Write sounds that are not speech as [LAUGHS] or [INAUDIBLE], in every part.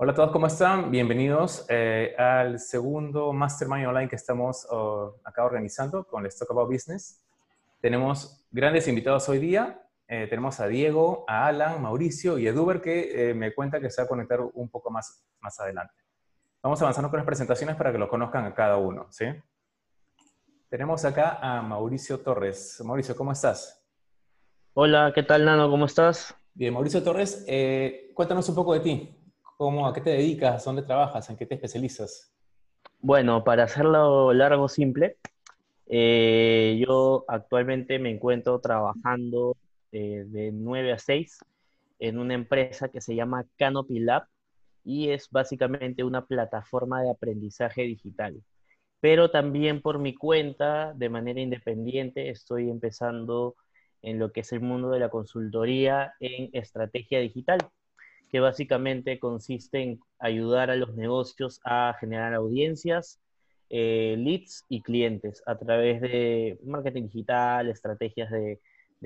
Hola a todos, ¿cómo están? Bienvenidos eh, al segundo Mastermind Online que estamos oh, acá organizando con el Stock About Business. Tenemos grandes invitados hoy día. Eh, tenemos a Diego, a Alan, Mauricio y Eduber que eh, me cuenta que se va a conectar un poco más, más adelante. Vamos avanzando con las presentaciones para que lo conozcan a cada uno, ¿sí? Tenemos acá a Mauricio Torres. Mauricio, ¿cómo estás? Hola, ¿qué tal, Nano? ¿Cómo estás? Bien, Mauricio Torres, cuéntanos un poco de ti. ¿Cómo, ¿A qué te dedicas? ¿Dónde trabajas? ¿En qué te especializas? Bueno, para hacerlo largo, simple, eh, yo actualmente me encuentro trabajando eh, de 9 a 6 en una empresa que se llama Canopy Lab y es básicamente una plataforma de aprendizaje digital. Pero también por mi cuenta, de manera independiente, estoy empezando en lo que es el mundo de la consultoría en estrategia digital que básicamente consiste en ayudar a los negocios a generar audiencias, eh, leads y clientes a través de marketing digital, estrategias de,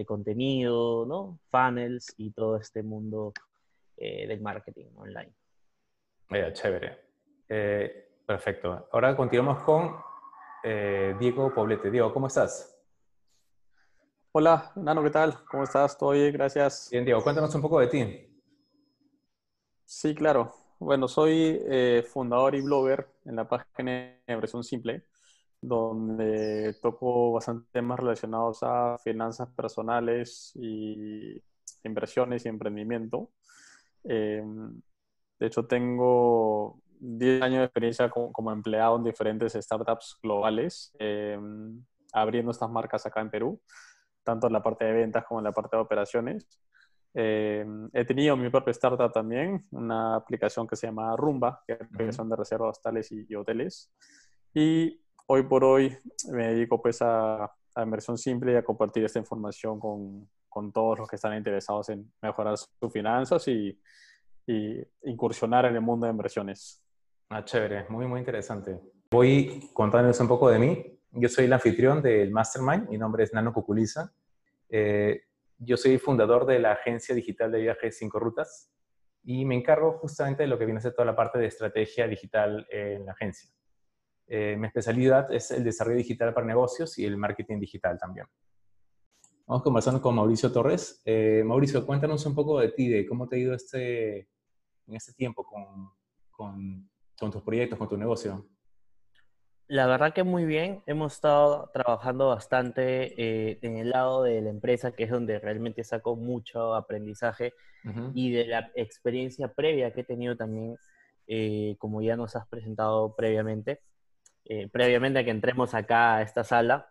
contenido, ¿no? funnels y todo este mundo eh, del marketing online. Mira, chévere. Eh, perfecto. Ahora continuamos con Diego Poblete. Diego, ¿cómo estás? Hola, Nano, ¿qué tal? ¿Cómo estás? ¿Todo bien? Gracias. Bien, Diego, cuéntanos un poco de ti. Sí, claro. Bueno, soy eh, fundador y blogger en la página de Versión Simple, donde toco bastante temas relacionados a finanzas personales y inversiones y emprendimiento. Em, de hecho, tengo 10 años de experiencia como, empleado en diferentes startups globales, em, abriendo estas marcas acá en Perú, tanto en la parte de ventas como en la parte de operaciones. Eh, he tenido mi propia startup también, una aplicación que se llama Rumba, que es una aplicación de reservas hostales y, hoteles. Y hoy por hoy me dedico pues a, a inversión simple y a compartir esta información con, con, todos los que están interesados en mejorar sus finanzas y, y, incursionar en el mundo de inversiones. Ah, chévere, muy, muy interesante. Voy contándoles un poco de mí. Yo soy el anfitrión del Mastermind, mi nombre es Nano Cuculiza. Eh, yo soy fundador de la agencia digital de viajes Cinco Rutas y me encargo justamente de lo que viene a ser toda la parte de estrategia digital en la agencia. Eh, mi especialidad es el desarrollo digital para negocios y el marketing digital también. Vamos conversando con Mauricio Torres. Eh, Mauricio, cuéntanos un poco de ti, de cómo te ha ido este, en este tiempo con, con, con tus proyectos, con tu negocio. La verdad que muy bien. Hemos estado trabajando bastante eh, en el lado de la empresa, que es donde realmente saco mucho aprendizaje y de la experiencia previa que he tenido también, eh, como ya nos has presentado previamente, eh, previamente a que entremos acá a esta sala.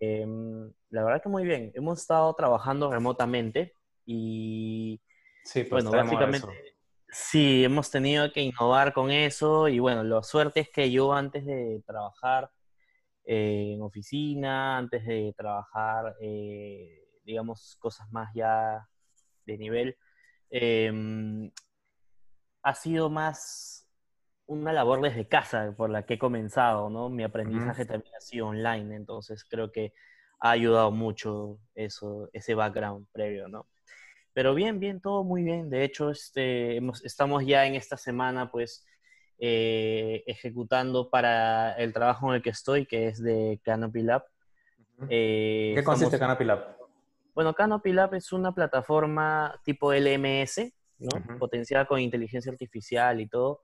Em, la verdad que muy bien. Hemos estado trabajando remotamente y, sí, pues bueno, básicamente Sí, hemos tenido que innovar con eso y bueno, la suerte es que yo antes de trabajar eh, en oficina, antes de trabajar, eh, digamos, cosas más ya de nivel, em, ha sido más una labor desde casa por la que he comenzado, ¿no? Mi aprendizaje también ha sido online, entonces creo que ha ayudado mucho eso, ese background previo, ¿no? Pero bien, bien, todo muy bien. De hecho, este, estamos ya en esta semana, pues, eh, ejecutando para el trabajo en el que estoy, que es de Canopy Lab. Eh, ¿Qué consiste Canopy Lab? Bueno, Canopy Lab es una plataforma tipo LMS, ¿no? Potenciada con inteligencia artificial y todo,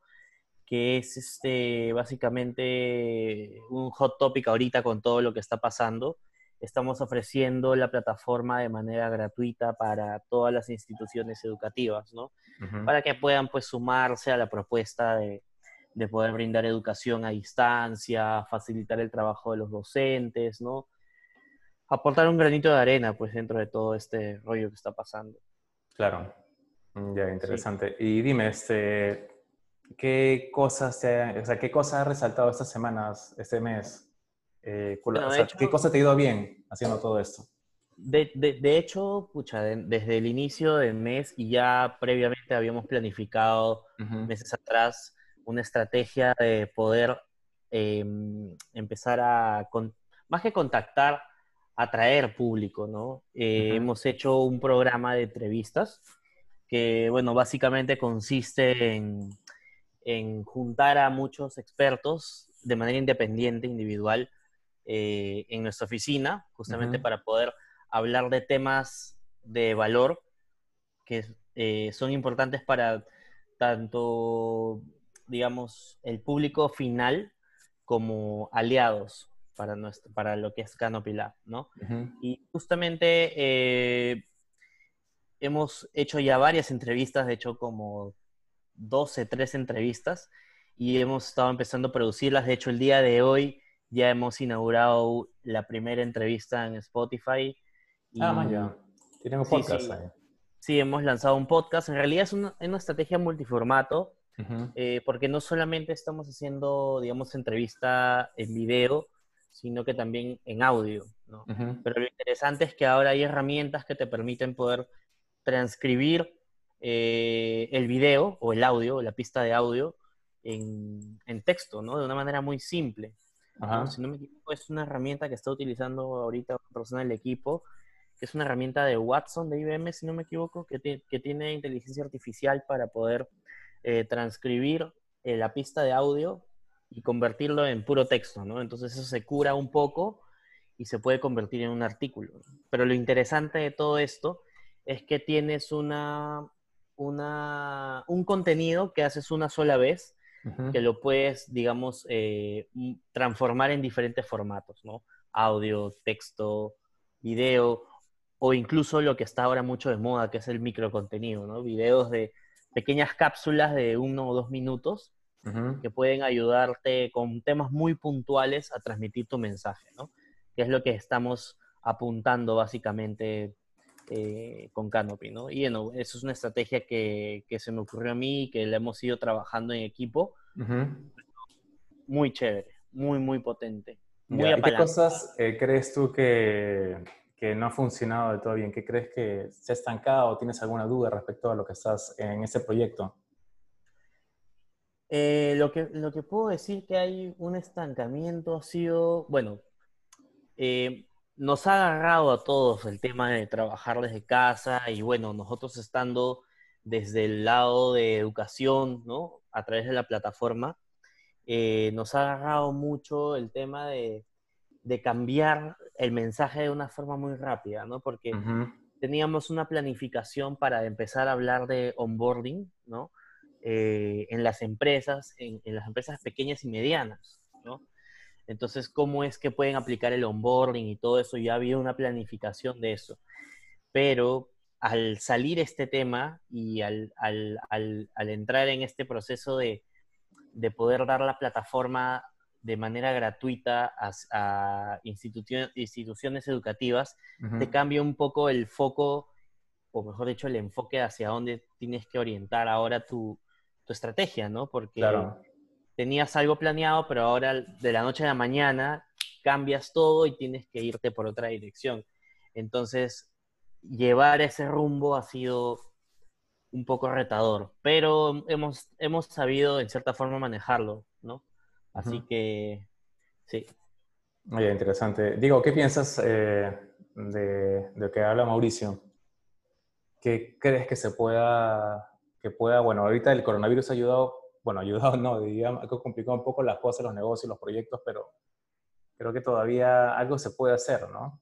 que es este, básicamente un hot topic ahorita con todo lo que está pasando estamos ofreciendo la plataforma de manera gratuita para todas las instituciones educativas, ¿no? Para que puedan pues sumarse a la propuesta de, de, poder brindar educación a distancia, facilitar el trabajo de los docentes, ¿no? Aportar un granito de arena pues dentro de todo este rollo que está pasando. Claro, mm, ya, interesante. Y dime, este, ¿qué cosas, te, o sea, qué cosas has resaltado estas semanas, este mes? Eh, ¿Qué cosa te ha ido bien haciendo todo esto? De, de, hecho, pucha, desde el inicio del mes y ya previamente habíamos planificado meses atrás una estrategia de poder em, empezar a, más que contactar, atraer público, ¿no? Eh, hemos hecho un programa de entrevistas que, bueno, básicamente consiste en, en juntar a muchos expertos de manera independiente, individual, eh, en nuestra oficina, justamente para poder hablar de temas de valor que eh, son importantes para tanto, digamos, el público final como aliados para, nuestro, para lo que es Canopy Lab, ¿no? Y justamente eh, hemos hecho ya varias entrevistas, de hecho como 12, 13 entrevistas, y hemos estado empezando a producirlas. De hecho, el día de hoy ya hemos inaugurado la primera entrevista en Spotify. ah, ya. Tienen un podcast ahí. Sí, hemos lanzado un podcast. En realidad es una, estrategia multiformato, eh, porque no solamente estamos haciendo, digamos, entrevista en video, sino que también en audio. ¿no? Pero lo interesante es que ahora hay herramientas que te permiten poder transcribir eh, el video o el audio, la pista de audio, en, texto, ¿no? De una manera muy simple. Si no me equivoco, es una herramienta que está utilizando ahorita una persona del equipo que es una herramienta de Watson de IBM, si no me equivoco, que, que tiene inteligencia artificial para poder eh, transcribir eh, la pista de audio y convertirlo en puro texto, ¿no? Entonces eso se cura un poco y se puede convertir en un artículo. Pero lo interesante de todo esto es que tienes una, una, un contenido que haces una sola vez, que lo puedes, digamos, eh, transformar en diferentes formatos, ¿no? Audio, texto, video, o incluso lo que está ahora mucho de moda, que es el microcontenido, ¿no? Videos de pequeñas cápsulas de uno o dos minutos que pueden ayudarte con temas muy puntuales a transmitir tu mensaje, ¿no? Que es lo que estamos apuntando básicamente eh, con Canopy, ¿no? Y bueno, eso es una estrategia que, se me ocurrió a mí y que la hemos ido trabajando en equipo. Muy chévere, muy, muy potente. Muy ¿Qué cosas eh, crees tú que que no ha funcionado de todo bien? ¿Qué crees que se ha estancado o tienes alguna duda respecto a lo que estás en ese proyecto? Eh, lo, que, lo que puedo decir que hay un estancamiento ha sido, bueno, eh, nos ha agarrado a todos el tema de trabajar desde casa y bueno, nosotros estando desde el lado de educación, ¿no? A través de la plataforma, eh, nos ha agarrado mucho el tema de de cambiar el mensaje de una forma muy rápida, ¿no? Porque teníamos una planificación para empezar a hablar de onboarding, ¿no? Eh, en las empresas, en, las empresas pequeñas y medianas, ¿no? Entonces, ¿cómo es que pueden aplicar el onboarding y todo eso? Ya había una planificación de eso. Pero al salir este tema y al, entrar en este proceso de, de poder dar la plataforma de manera gratuita a, instituciones educativas, te cambia un poco el foco, o mejor dicho, el enfoque hacia dónde tienes que orientar ahora tu, estrategia, ¿no? Porque tenías algo planeado, pero ahora de la noche a la mañana cambias todo y tienes que irte por otra dirección. Entonces, llevar ese rumbo ha sido un poco retador, pero hemos, hemos sabido en cierta forma manejarlo, ¿no? Así que, sí. Muy interesante. Digo, ¿qué piensas eh, de, lo que habla Mauricio? ¿Qué crees que se pueda, que pueda, bueno, ahorita el coronavirus ha ayudado, bueno, ayudado, [LAUGHS] no, digamos, ha complicado un poco las cosas, los negocios, los proyectos, pero creo que todavía algo se puede hacer, ¿no?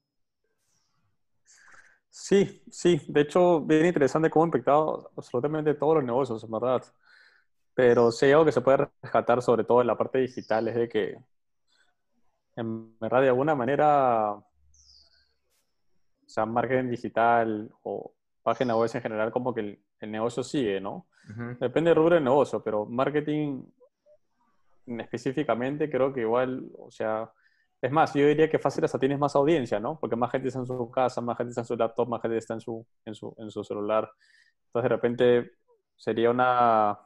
Sí, sí. De hecho, bien interesante cómo ha impactado absolutamente todos los negocios, en verdad. Pero sí, algo que se puede rescatar, sobre todo en la parte digital, es de que, en verdad, de alguna manera, o sea, marketing digital o página web en general, como que el, negocio sigue, ¿no? Depende del rubro del negocio, pero marketing específicamente creo que igual, o sea, es más, yo diría que fácil hasta tienes más audiencia, ¿no? Porque más gente está en su casa, más gente está en su laptop, más gente está en su, en su, en su celular. Entonces, de repente, sería una,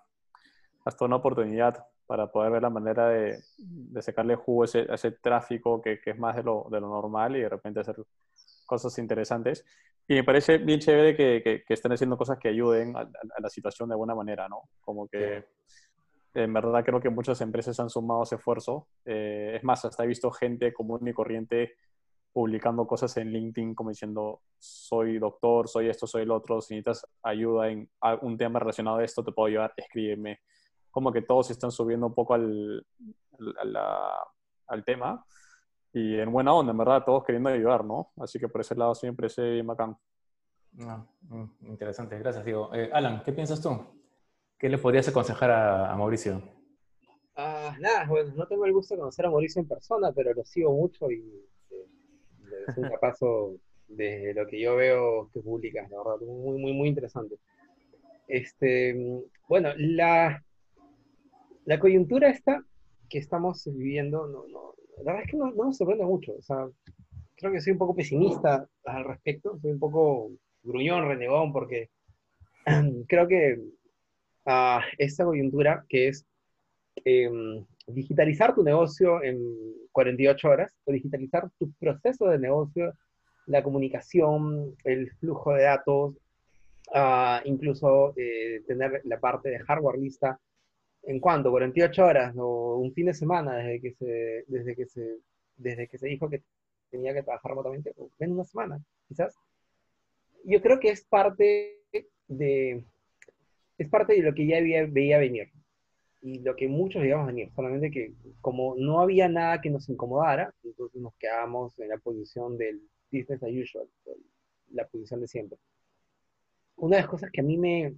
hasta una oportunidad para poder ver la manera de, de sacarle jugo a ese, ese tráfico que, que, es más de lo, de lo, normal y de repente hacer cosas interesantes. Y me parece bien chévere que, que, estén haciendo cosas que ayuden a, la situación de alguna manera, ¿no? Como que en verdad creo que muchas empresas han sumado ese esfuerzo. Eh, es más, hasta he visto gente común y corriente publicando cosas en LinkedIn como diciendo, soy doctor, soy esto, soy el otro, si necesitas ayuda en un tema relacionado a esto, te puedo ayudar, escríbeme. Como que todos están subiendo un poco al, al, tema y en buena onda, en verdad, todos queriendo ayudar, ¿no? Así que por ese lado siempre ese bacán. No, mm, interesante, gracias, Diego. Eh, Alan, ¿qué piensas tú? ¿Qué le podrías aconsejar a, a Mauricio? Ah, nada, bueno, no tengo el gusto de conocer a Mauricio en persona, pero lo sigo mucho y es un [LAUGHS] capazo de lo que yo veo que publicas, la verdad, muy, muy, muy interesante. Este, bueno, la, la coyuntura esta que estamos viviendo, no, no, la verdad es que no, no, me sorprende mucho. O sea, creo que soy un poco pesimista al respecto, soy un poco gruñón, renegón, porque [CLEARS THROAT] creo que uh, esta coyuntura que es em, digitalizar tu negocio en 48 horas o digitalizar tu proceso de negocio, la comunicación, el flujo de datos, uh, incluso eh, tener la parte de hardware lista. ¿En cuánto? 48 horas o un fin de semana desde que se, desde que se, desde que se dijo que tenía que trabajar remotamente, en una semana, quizás. Yo creo que es parte de, es parte de lo que ya veía venir y lo que muchos digamos venir, solamente que como no había nada que nos incomodara, entonces nos quedamos en la posición del business as usual, la posición de siempre. Una de las cosas que a mí me,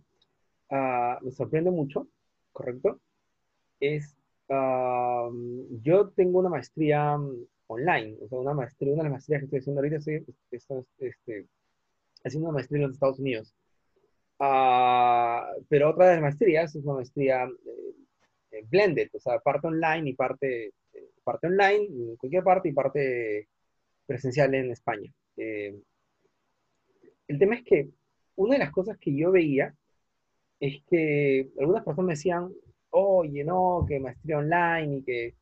uh, me sorprende mucho, ¿correcto? Es, uh, yo tengo una maestría online, o sea, una maestría, una de las maestrías que estoy haciendo ahorita, estoy, estoy este, haciendo una maestría en los Estados Unidos. Uh, pero otra de las maestrías es una maestría eh, blended, o sea, parte online y parte, eh, parte online en cualquier parte y parte presencial en España. Eh, el tema es que una de las cosas que yo veía es que algunas personas me decían, oye, no, que maestría online y que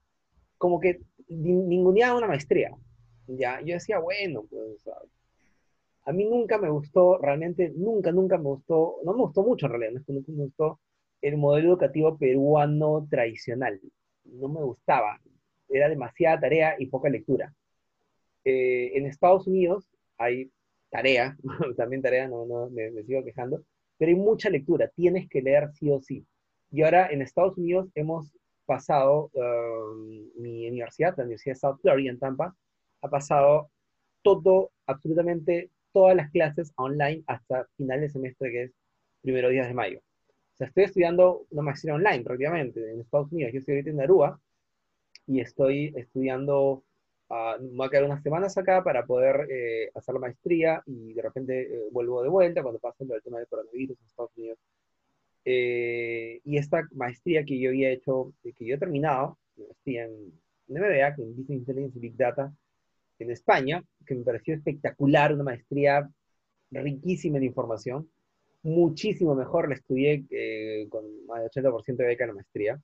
como que ninguneaba una maestría. Ya, yo decía, bueno, pues a mí nunca me gustó, realmente, nunca, nunca me gustó, no me gustó mucho en realidad, no es que nunca me gustó el modelo educativo peruano tradicional. No me gustaba. Era demasiada tarea y poca lectura. Eh, en Estados Unidos hay tarea, [LAUGHS] también tarea, no, no me, sigo quejando, pero hay mucha lectura. Tienes que leer sí o sí. Y ahora en Estados Unidos hemos pasado, um, mi universidad, la Universidad de South Florida en Tampa, ha pasado todo, absolutamente todas las clases online hasta final de semestre, que es primero días de mayo. O sea, estoy estudiando una maestría online prácticamente en Estados Unidos. Yo estoy ahorita en Aruba y estoy estudiando, uh, me voy a quedar unas semanas acá para poder eh, hacer la maestría y de repente eh, vuelvo de vuelta cuando pase el tema del coronavirus en Estados Unidos. Eh, y esta maestría que yo había hecho, que yo he terminado, maestría en, en MBA, en Business Intelligence y Big Data, en España, que me pareció espectacular, una maestría riquísima en información muchísimo mejor, la estudié eh, con más de 80% de beca en la maestría.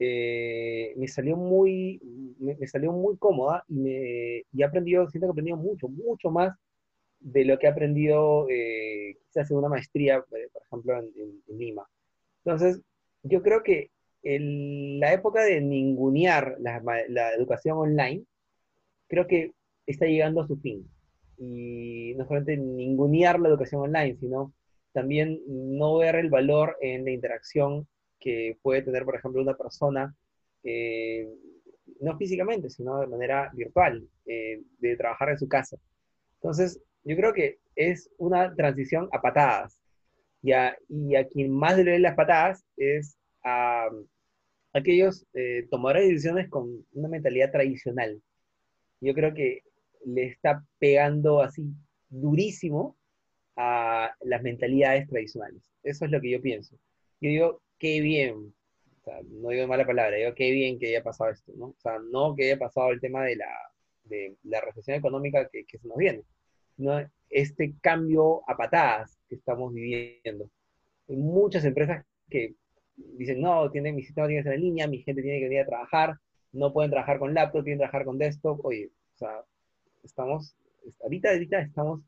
Eh, me salió muy, me, salió muy cómoda y, me, y he aprendido, siento que he aprendido mucho, mucho más de lo que he aprendido eh, quizás en una maestría, por ejemplo, en, Lima. Entonces, yo creo que en la época de ningunear la, la, educación online, creo que está llegando a su fin. Y no solamente ningunear la educación online, sino también no ver el valor en la interacción que puede tener, por ejemplo, una persona, eh, no físicamente, sino de manera virtual, eh, de trabajar en su casa. Entonces, yo creo que es una transición a patadas. Y a, y a quien más le leen las patadas es a, aquellos eh, tomadores de decisiones con una mentalidad tradicional. Yo creo que le está pegando así durísimo a las mentalidades tradicionales. Eso es lo que yo pienso. Yo digo, qué bien, no digo mala palabra, digo, qué bien que haya pasado esto, ¿no? O sea, no que haya pasado el tema de la, de la recesión económica que, que se nos viene, no este cambio a patadas que estamos viviendo. Hay muchas empresas que dicen, no, tienen, mi sistema tiene que ser en línea, mi gente tiene que venir a trabajar, no pueden trabajar con laptop, tienen que trabajar con desktop. Oye, o sea, estamos, ahorita, ahorita estamos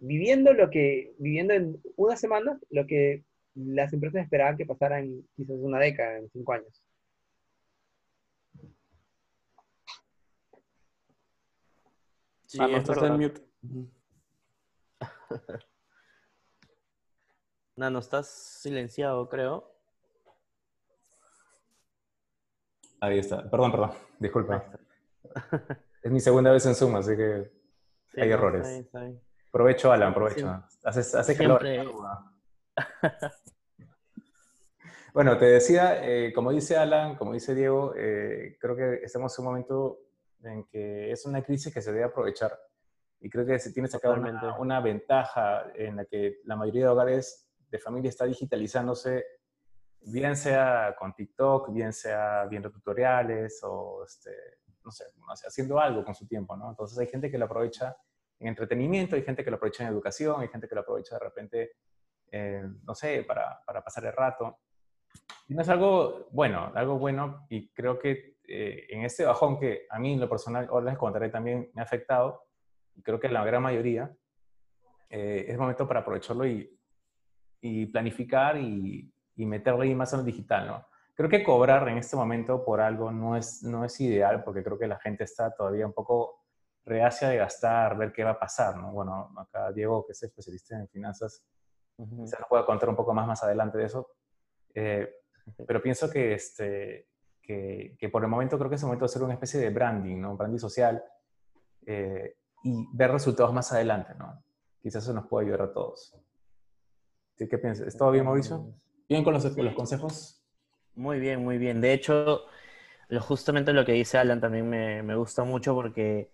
viviendo lo que, viviendo en una semana, lo que las empresas esperaban que pasara en quizás una década, en cinco años. Sí, ah, no, estás en mute. [LAUGHS] no estás silenciado, creo. Ahí está. Perdón, perdón. Disculpa. [LAUGHS] es mi segunda vez en Zoom, así que hay errores. Provecho, Alan, provecho. Hace, hace calor. [LAUGHS] bueno, te decía, eh, como dice Alan, como dice Diego, eh, creo que estamos en un momento en que es una crisis que se debe aprovechar. Y creo que se tiene sacar una, una, ventaja en la que la mayoría de hogares de familia está digitalizándose bien sea con TikTok, bien sea viendo tutoriales o, este, no, sé, haciendo algo con su tiempo, ¿no? Entonces hay gente que lo aprovecha en entretenimiento, hay gente que lo aprovecha en educación, hay gente que lo aprovecha de repente, eh, no sé, para, para, pasar el rato. Y no es algo bueno, algo bueno y creo que eh, en este bajón que a mí lo personal, ahora les contaré también, me ha afectado, y creo que la gran mayoría, eh, es momento para aprovecharlo y, y planificar y, y meterle ahí más en lo digital, ¿no? Creo que cobrar en este momento por algo no es, no es ideal porque creo que la gente está todavía un poco reacia de gastar, ver qué va a pasar, ¿no? Bueno, acá Diego, que es especialista en finanzas, quizás nos pueda contar un poco más más adelante de eso, eh, pero pienso que, este, que, que, por el momento creo que es el momento de hacer una especie de branding, ¿no? Branding social eh, y ver resultados más adelante, ¿no? Quizás eso nos puede ayudar a todos. ¿Qué piensas? ¿Es todo bien, Mauricio? ¿Bien con los, los consejos? Muy bien, muy bien. De hecho, lo, justamente lo que dice Alan también me, me gusta mucho porque,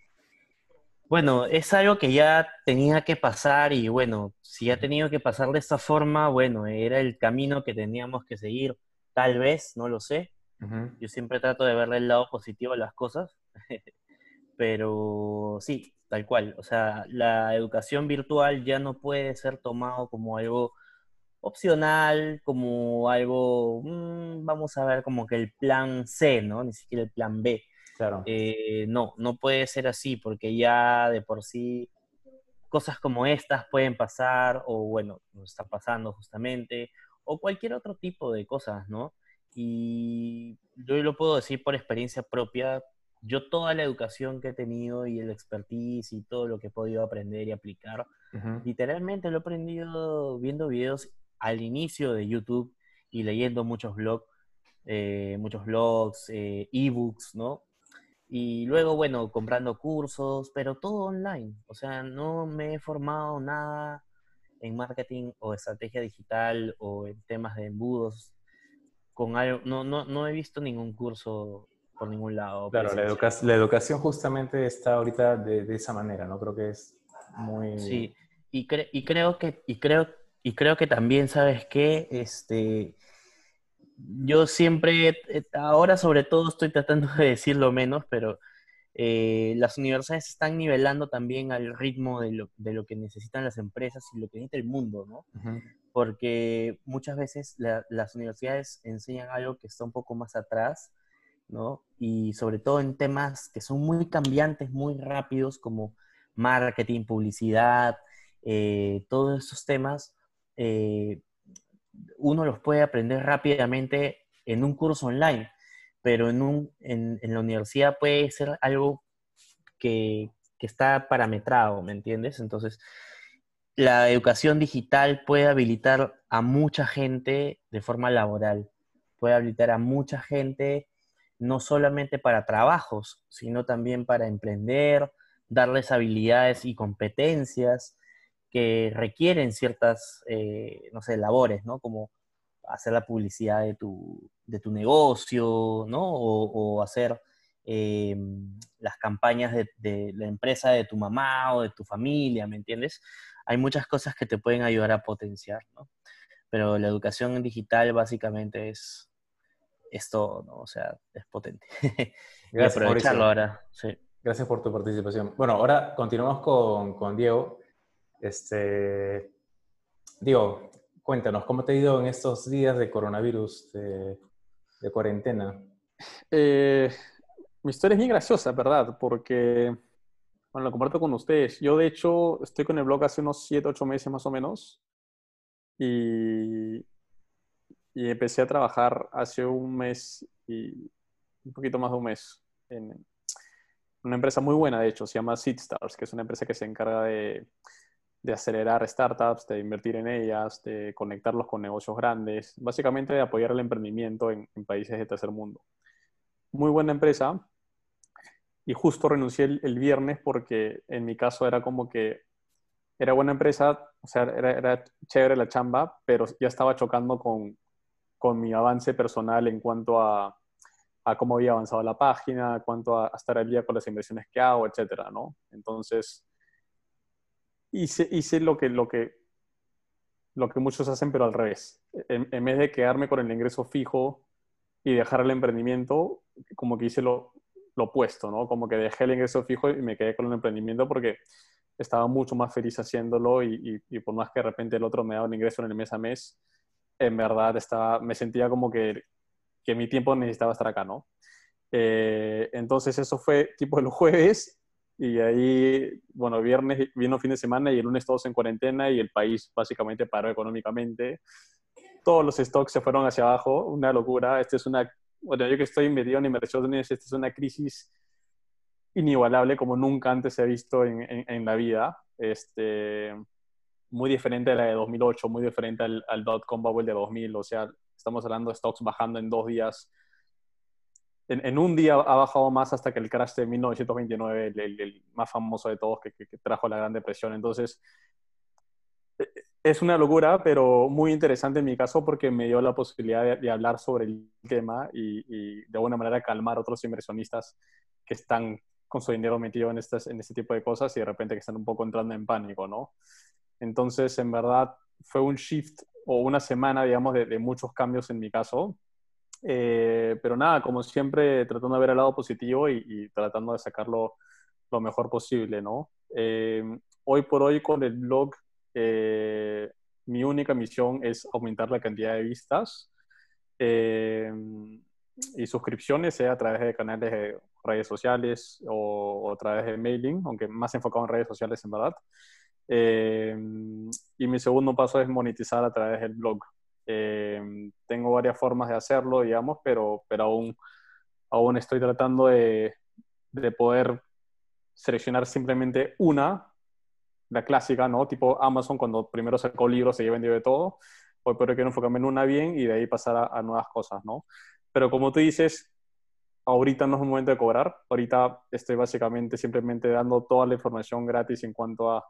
bueno, es algo que ya tenía que pasar y bueno, si ha tenido que pasar de esta forma, bueno, era el camino que teníamos que seguir, tal vez, no lo sé. Yo siempre trato de verle el lado positivo a las cosas, [LAUGHS] pero sí, tal cual. O sea, la educación virtual ya no puede ser tomado como algo opcional, como algo, mm, vamos a ver, como que el plan C, ¿no? Ni siquiera el plan B. Claro. Eh, no, no puede ser así, porque ya de por sí cosas como estas pueden pasar, o bueno, nos está pasando justamente, o cualquier otro tipo de cosas, ¿no? Y yo lo puedo decir por experiencia propia, yo toda la educación que he tenido y el expertise y todo lo que he podido aprender y aplicar, literalmente lo he aprendido viendo videos al inicio de YouTube y leyendo muchos blogs, eh, muchos blogs, eh, ebooks, ¿no? Y luego, bueno, comprando cursos, pero todo online. O sea, no me he formado nada en marketing o estrategia digital o en temas de embudos. Con algo, no, no, no he visto ningún curso por ningún lado. Claro, la, la, educación justamente está ahorita de, de, esa manera, ¿no? Creo que es muy... Sí, y, y creo que, y creo y creo que también, ¿sabes qué? Este, yo siempre, eh, ahora sobre todo estoy tratando de decirlo menos, pero eh, las universidades están nivelando también al ritmo de lo, de lo, que necesitan las empresas y lo que necesita el mundo, ¿no? Porque muchas veces las universidades enseñan algo que está un poco más atrás, ¿no? Y sobre todo en temas que son muy cambiantes, muy rápidos, como marketing, publicidad, eh, todos esos temas eh, uno los puede aprender rápidamente en un curso online, pero en, un, en, la universidad puede ser algo que, que, está parametrado, ¿me entiendes? Entonces, la educación digital puede habilitar a mucha gente de forma laboral, puede habilitar a mucha gente no solamente para trabajos, sino también para emprender, darles habilidades y competencias que requieren ciertas, eh, no sé, labores, ¿no? Como hacer la publicidad de tu, de tu negocio, ¿no? O, hacer eh, las campañas de, de, la empresa de tu mamá o de tu familia, ¿me entiendes? Hay muchas cosas que te pueden ayudar a potenciar, ¿no? Pero la educación digital básicamente es, es todo, ¿no? O sea, es potente. [LAUGHS] Gracias, aprovecharlo ahora, sí. Gracias por tu participación. Bueno, ahora continuamos con, con Diego. Este, digo, cuéntanos, ¿cómo te ha ido en estos días de coronavirus, de, cuarentena? Eh, mi historia es bien graciosa, ¿verdad? Porque, bueno, lo comparto con ustedes. Yo, de hecho, estoy con el blog hace unos 7, 8 meses más o menos. Y, y empecé a trabajar hace un mes y un poquito más de un mes. una empresa muy buena, de hecho, se llama SeedStars, que es una empresa que se encarga de, de acelerar startups, de invertir en ellas, de conectarlos con negocios grandes, básicamente de apoyar el emprendimiento en, países de tercer mundo. Muy buena empresa. Y justo renuncié el, viernes porque en mi caso era como que era buena empresa, o sea, era, era chévere la chamba, pero ya estaba chocando con, con mi avance personal en cuanto a, a, cómo había avanzado la página, cuanto a, a, estar al día con las inversiones que hago, etcétera, ¿no? Entonces, hice, hice lo, que, lo, que, lo que muchos hacen, pero al revés. En, vez de quedarme con el ingreso fijo y dejar el emprendimiento, como que hice lo, lo opuesto, ¿no? Como que dejé el ingreso fijo y me quedé con el emprendimiento porque estaba mucho más feliz haciéndolo y, y, por más que de repente el otro me daba un ingreso en el mes a mes, en verdad estaba, me sentía como que, que mi tiempo necesitaba estar acá, ¿no? Eh, entonces eso fue tipo el [LAUGHS] jueves y ahí, bueno, viernes vino fin de semana y el lunes todos en cuarentena y el país básicamente paró económicamente. Todos los stocks se fueron hacia abajo, una locura. Esta es una, bueno, yo que estoy metido en inversiones, esta es una crisis inigualable como nunca antes se ha visto en, en, la vida. Este, muy diferente a la de 2008, muy diferente al, al dot-com bubble de 2000. O sea, estamos hablando de stocks bajando en dos días en, un día ha bajado más hasta que el crash de 1929, el, más famoso de todos que, trajo la Gran Depresión. Entonces, e, es una locura, pero muy interesante en mi caso porque me dio la posibilidad de, hablar sobre el tema y, de alguna manera calmar a otros inversionistas que están con su dinero metido en, este tipo de cosas y de repente que están un poco entrando en pánico, ¿no? Entonces, en verdad, fue un shift o una semana, digamos, de muchos cambios en mi caso, eh, pero nada, como siempre, tratando de ver el lado positivo y, tratando de sacarlo lo mejor posible, ¿no? Eh, hoy por hoy con el blog, eh, mi única misión es aumentar la cantidad de vistas y suscripciones, sea a través de canales de redes sociales o, a través de mailing, aunque más enfocado en redes sociales en verdad. y mi segundo paso es monetizar a través del blog. Eh, tengo varias formas de hacerlo, digamos, pero, pero aún, aún estoy tratando de, de poder seleccionar simplemente una, la clásica, ¿no? Tipo Amazon, cuando primero sacó libros, se vendido de todo. Hoy pero quiero enfocarme en una bien y de ahí pasar a, nuevas cosas, ¿no? Pero como tú dices, ahorita no es un momento de cobrar. Ahorita estoy básicamente simplemente dando toda la información gratis en cuanto a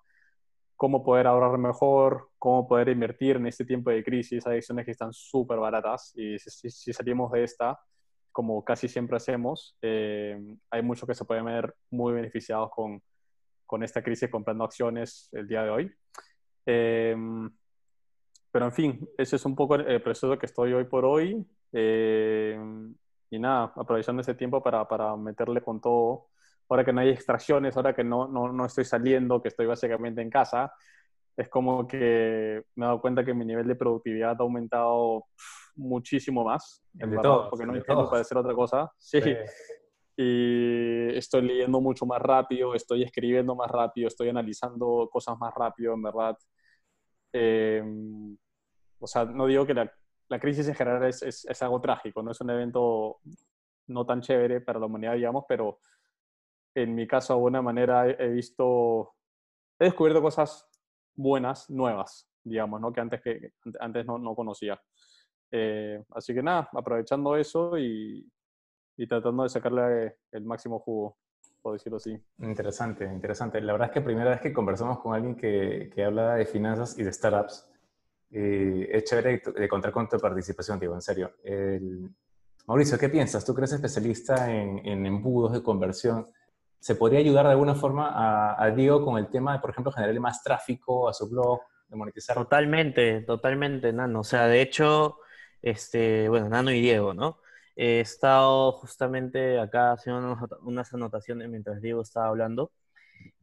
cómo poder ahorrar mejor, cómo poder invertir en este tiempo de crisis. Hay acciones que están súper baratas y si, salimos de esta, como casi siempre hacemos, eh, hay muchos que se pueden ver muy beneficiados con, con esta crisis comprando acciones el día de hoy. Eh, pero en fin, ese es un poco el proceso que estoy hoy por hoy. Eh, y nada, aprovechando ese tiempo para, para meterle con todo ahora que no hay extracciones, ahora que no, no, no estoy saliendo, que estoy básicamente en casa, es como que me he dado cuenta que mi nivel de productividad ha aumentado muchísimo más. El de todo. Porque no para hacer otra cosa. Sí. [LAUGHS] Y estoy leyendo mucho más rápido, estoy escribiendo más rápido, estoy analizando cosas más rápido, en verdad. Eh, o sea, no digo que la, la crisis en general es, es, es, algo trágico, no es un evento no tan chévere para la humanidad, digamos, pero en mi caso, de alguna manera, he visto, he descubierto cosas buenas, nuevas, digamos, ¿no? que antes, que, antes no, no conocía. Eh, así que nada, aprovechando eso y, y, tratando de sacarle el máximo jugo, por decirlo así. Interesante, interesante. La verdad es que primera vez que conversamos con alguien que, que habla de finanzas y de startups, eh, es chévere de contar con tu participación, digo, en serio. Mauricio, ¿qué piensas? Tú crees especialista en, en embudos de conversión. ¿Se podría ayudar de alguna forma a, Diego con el tema de, por ejemplo, generarle más tráfico a su blog, de monetizar? Totalmente, totalmente, Nano. O sea, de hecho, este, bueno, Nano y Diego, ¿no? He estado justamente acá haciendo unas anotaciones mientras Diego estaba hablando.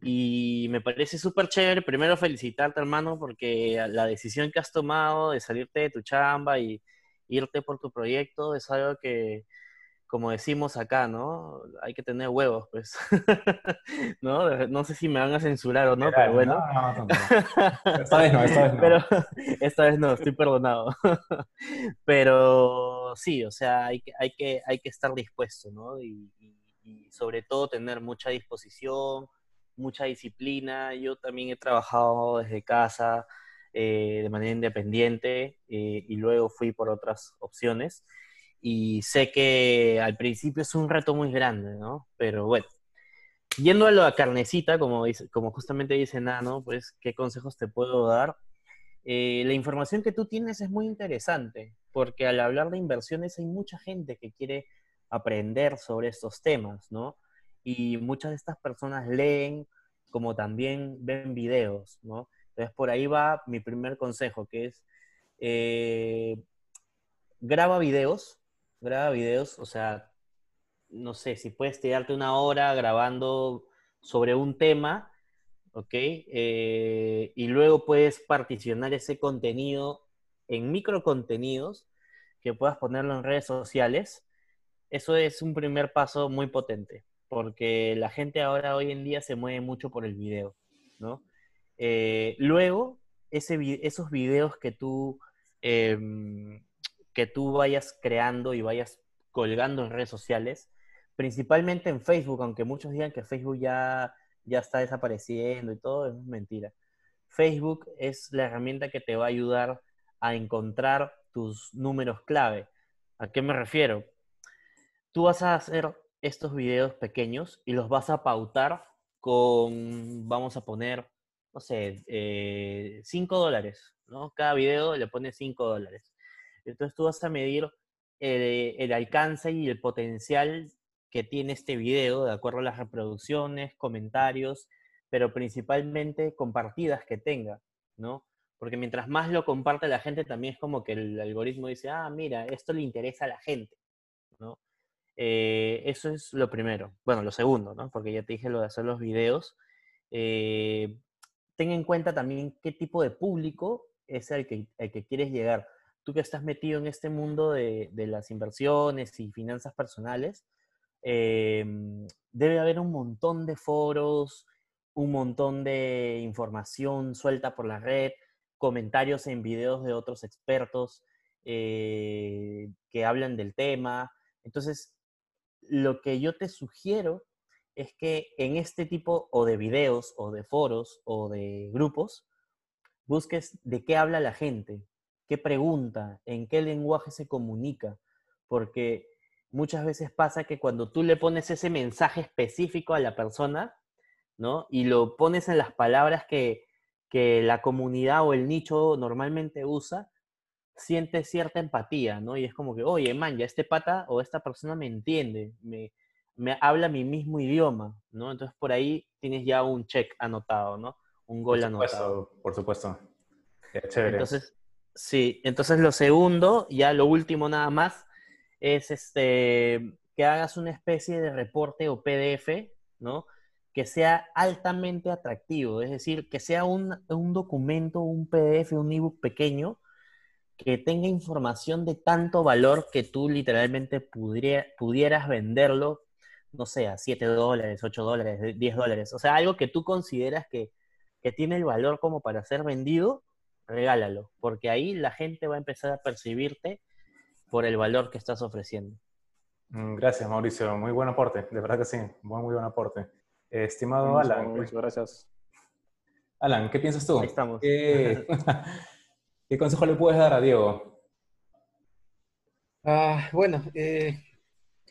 Y me parece súper chévere, primero felicitarte, hermano, porque la decisión que has tomado de salirte de tu chamba y irte por tu proyecto es algo que, como decimos acá, ¿no? Hay que tener huevos, pues. [LAUGHS] ¿No? No sé si me van a censurar o no, pero bueno. [LAUGHS] esta vez no, esta vez no. Pero [LAUGHS] esta vez no, estoy perdonado. pero sí, o sea, hay que, hay que, hay que estar dispuesto, ¿no? Y, y sobre todo tener mucha disposición, mucha disciplina. Yo también he trabajado desde casa eh, de manera independiente eh, y luego fui por otras opciones. Y sé que al principio es un reto muy grande, ¿no? Pero bueno, yendo a la carnecita, como, dice, como justamente dice Nano, pues, ¿qué consejos te puedo dar? Eh, la información que tú tienes es muy interesante, porque al hablar de inversiones hay mucha gente que quiere aprender sobre estos temas, ¿no? Y muchas de estas personas leen como también ven videos, ¿no? Entonces por ahí va mi primer consejo, que es eh, graba videos, graba videos, o sea, no sé, si puedes tirarte una hora grabando sobre un tema, ¿ok? Eh, y luego puedes particionar ese contenido en micro contenidos que puedas ponerlo en redes sociales. Eso es un primer paso muy potente, porque la gente ahora hoy en día se mueve mucho por el video, ¿no? Eh, luego, ese, esos videos que tú, em, que tú vayas creando y vayas colgando en redes sociales, principalmente en Facebook, aunque muchos digan que Facebook ya, ya está desapareciendo y todo, es mentira. Facebook es la herramienta que te va a ayudar a encontrar tus números clave. ¿A qué me refiero? Tú vas a hacer estos videos pequeños y los vas a pautar con, vamos a poner, no sé, 5 eh, dólares, ¿no? Cada video le pones 5 dólares. Entonces tú vas a medir el, alcance y el potencial que tiene este video de acuerdo a las reproducciones, comentarios, pero principalmente compartidas que tenga, ¿no? Porque mientras más lo comparte la gente, también es como que el algoritmo dice, ah, mira, esto le interesa a la gente, ¿no? Eh, eso es lo primero. Bueno, lo segundo, ¿no? Porque ya te dije lo de hacer los videos. Eh, ten en cuenta también qué tipo de público es el que, el que quieres llegar. Tú que estás metido en este mundo de, las inversiones y finanzas personales, Em, debe haber un montón de foros, un montón de información suelta por la red, comentarios en videos de otros expertos eh, que hablan del tema. Entonces, lo que yo te sugiero es que en este tipo o de videos o de foros o de grupos, busques de qué habla la gente, qué pregunta, en qué lenguaje se comunica, porque muchas veces pasa que cuando tú le pones ese mensaje específico a la persona, ¿no? Y lo pones en las palabras que, la comunidad o el nicho normalmente usa, sientes cierta empatía, ¿no? Y es como que, oye, man, ya este pata o esta persona me entiende, me, me habla mi mismo idioma, ¿no? Entonces por ahí tienes ya un check anotado, ¿no? Un gol por supuesto, anotado. Por supuesto. chévere. Entonces, sí, entonces lo segundo, ya lo último nada más, es este, que hagas una especie de reporte o PDF, ¿no? Que sea altamente atractivo, es decir, que sea un, un documento, un PDF, un ebook pequeño, que tenga información de tanto valor que tú literalmente pudieras venderlo, no sé, a 7 dólares, 8 dólares, 10 dólares. O sea, algo que tú consideras que, que tiene el valor como para ser vendido, regálalo, porque ahí la gente va a empezar a percibirte por el valor que estás ofreciendo. Mm, gracias, Mauricio. Muy buen aporte. De verdad que sí. Muy, muy buen aporte. Eh, estimado Alan. Muchas gracias. Alan, ¿qué piensas tú? Ahí estamos. [LAUGHS] ¿Qué, consejo le puedes dar a Diego? Ah, bueno, eh,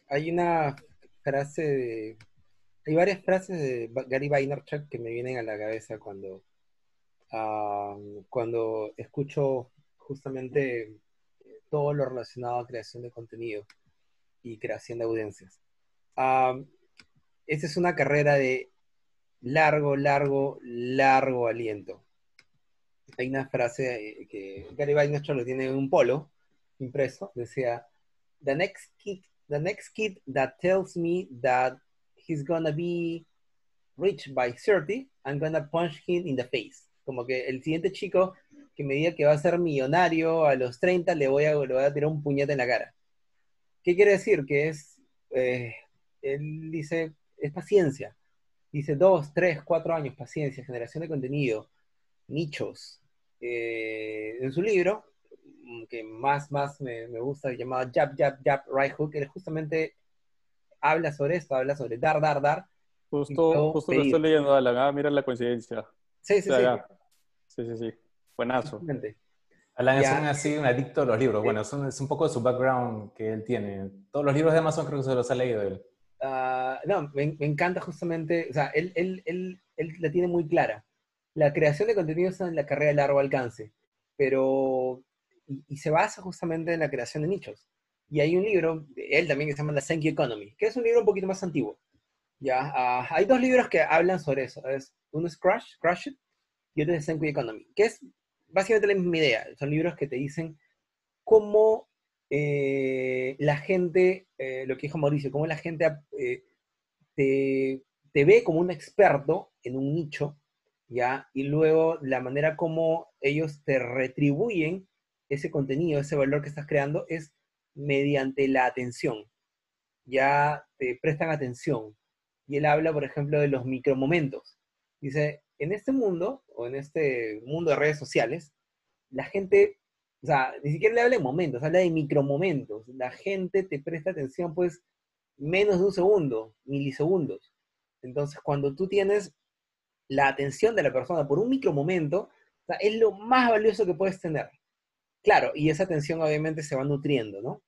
hay una frase de, hay varias frases de Gary Vaynerchuk que me vienen a la cabeza cuando, ah, cuando escucho justamente todo lo relacionado a creación de contenido y creación de audiencias. esta es una carrera de largo, largo, largo aliento. Hay una frase eh, que Gary Vaynerchuk lo tiene en un polo impreso, decía, the next kid, the next kid that tells me that he's gonna be rich by 30, I'm gonna punch him in the face. Como que el siguiente chico que me diga que va a ser millonario a los 30, le voy a, le voy a tirar un puñete en la cara. ¿Qué quiere decir? Que es, eh, él dice, es paciencia. Dice dos, tres, cuatro años, paciencia, generación de contenido, nichos. Eh, en su libro, mm, que más, más me, me gusta, llamado Jab, Jab, Jab, Right Hook, él justamente habla sobre esto, habla sobre dar, dar, dar. Justo, justo lo estoy leyendo, Alan. Ah, mira la coincidencia. Sí, sí, sí. Sí, sí, sí. Buenazo. Alan es un, así, un adicto a los libros. Bueno, es un, es un, poco de su background que él tiene. Todos los libros de Amazon creo que se los ha leído él. Uh, no, me, me, encanta justamente, o sea, él, él, él, él, la tiene muy clara. La creación de contenidos en la carrera de largo alcance, pero, y, y, se basa justamente en la creación de nichos. Y hay un libro, él también, que se llama La Thank Economy, que es un libro un poquito más antiguo. Ya, uh, hay dos libros que hablan sobre eso. Es, uno es Crash, Crash It, y otro es Thank Economy, que es básicamente la misma idea. Son libros que te dicen cómo eh, la gente, eh, lo que dijo Mauricio, cómo la gente eh, te, te, ve como un experto en un nicho, ¿ya? Y luego la manera como ellos te retribuyen ese contenido, ese valor que estás creando, es mediante la atención. Ya te prestan atención. Y él habla, por ejemplo, de los micromomentos. Dice, en este mundo, o en este mundo de redes sociales, la gente o sea, ni siquiera le habla de momentos, habla de micromomentos. La gente te presta atención, pues, menos de un segundo, milisegundos. Entonces, cuando tú tienes la atención de la persona por un micromomento, o es lo más valioso que puedes tener. Claro, y esa atención obviamente se va nutriendo, ¿no?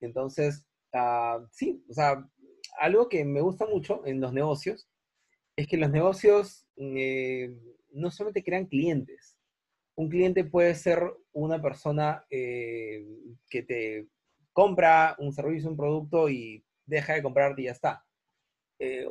Entonces, uh, sí, o sea, algo que me gusta mucho en los negocios es que los negocios eh, no solamente crean clientes, un cliente puede ser una persona eh, que te compra un servicio, un producto y deja de comprarte y ya está. Eh,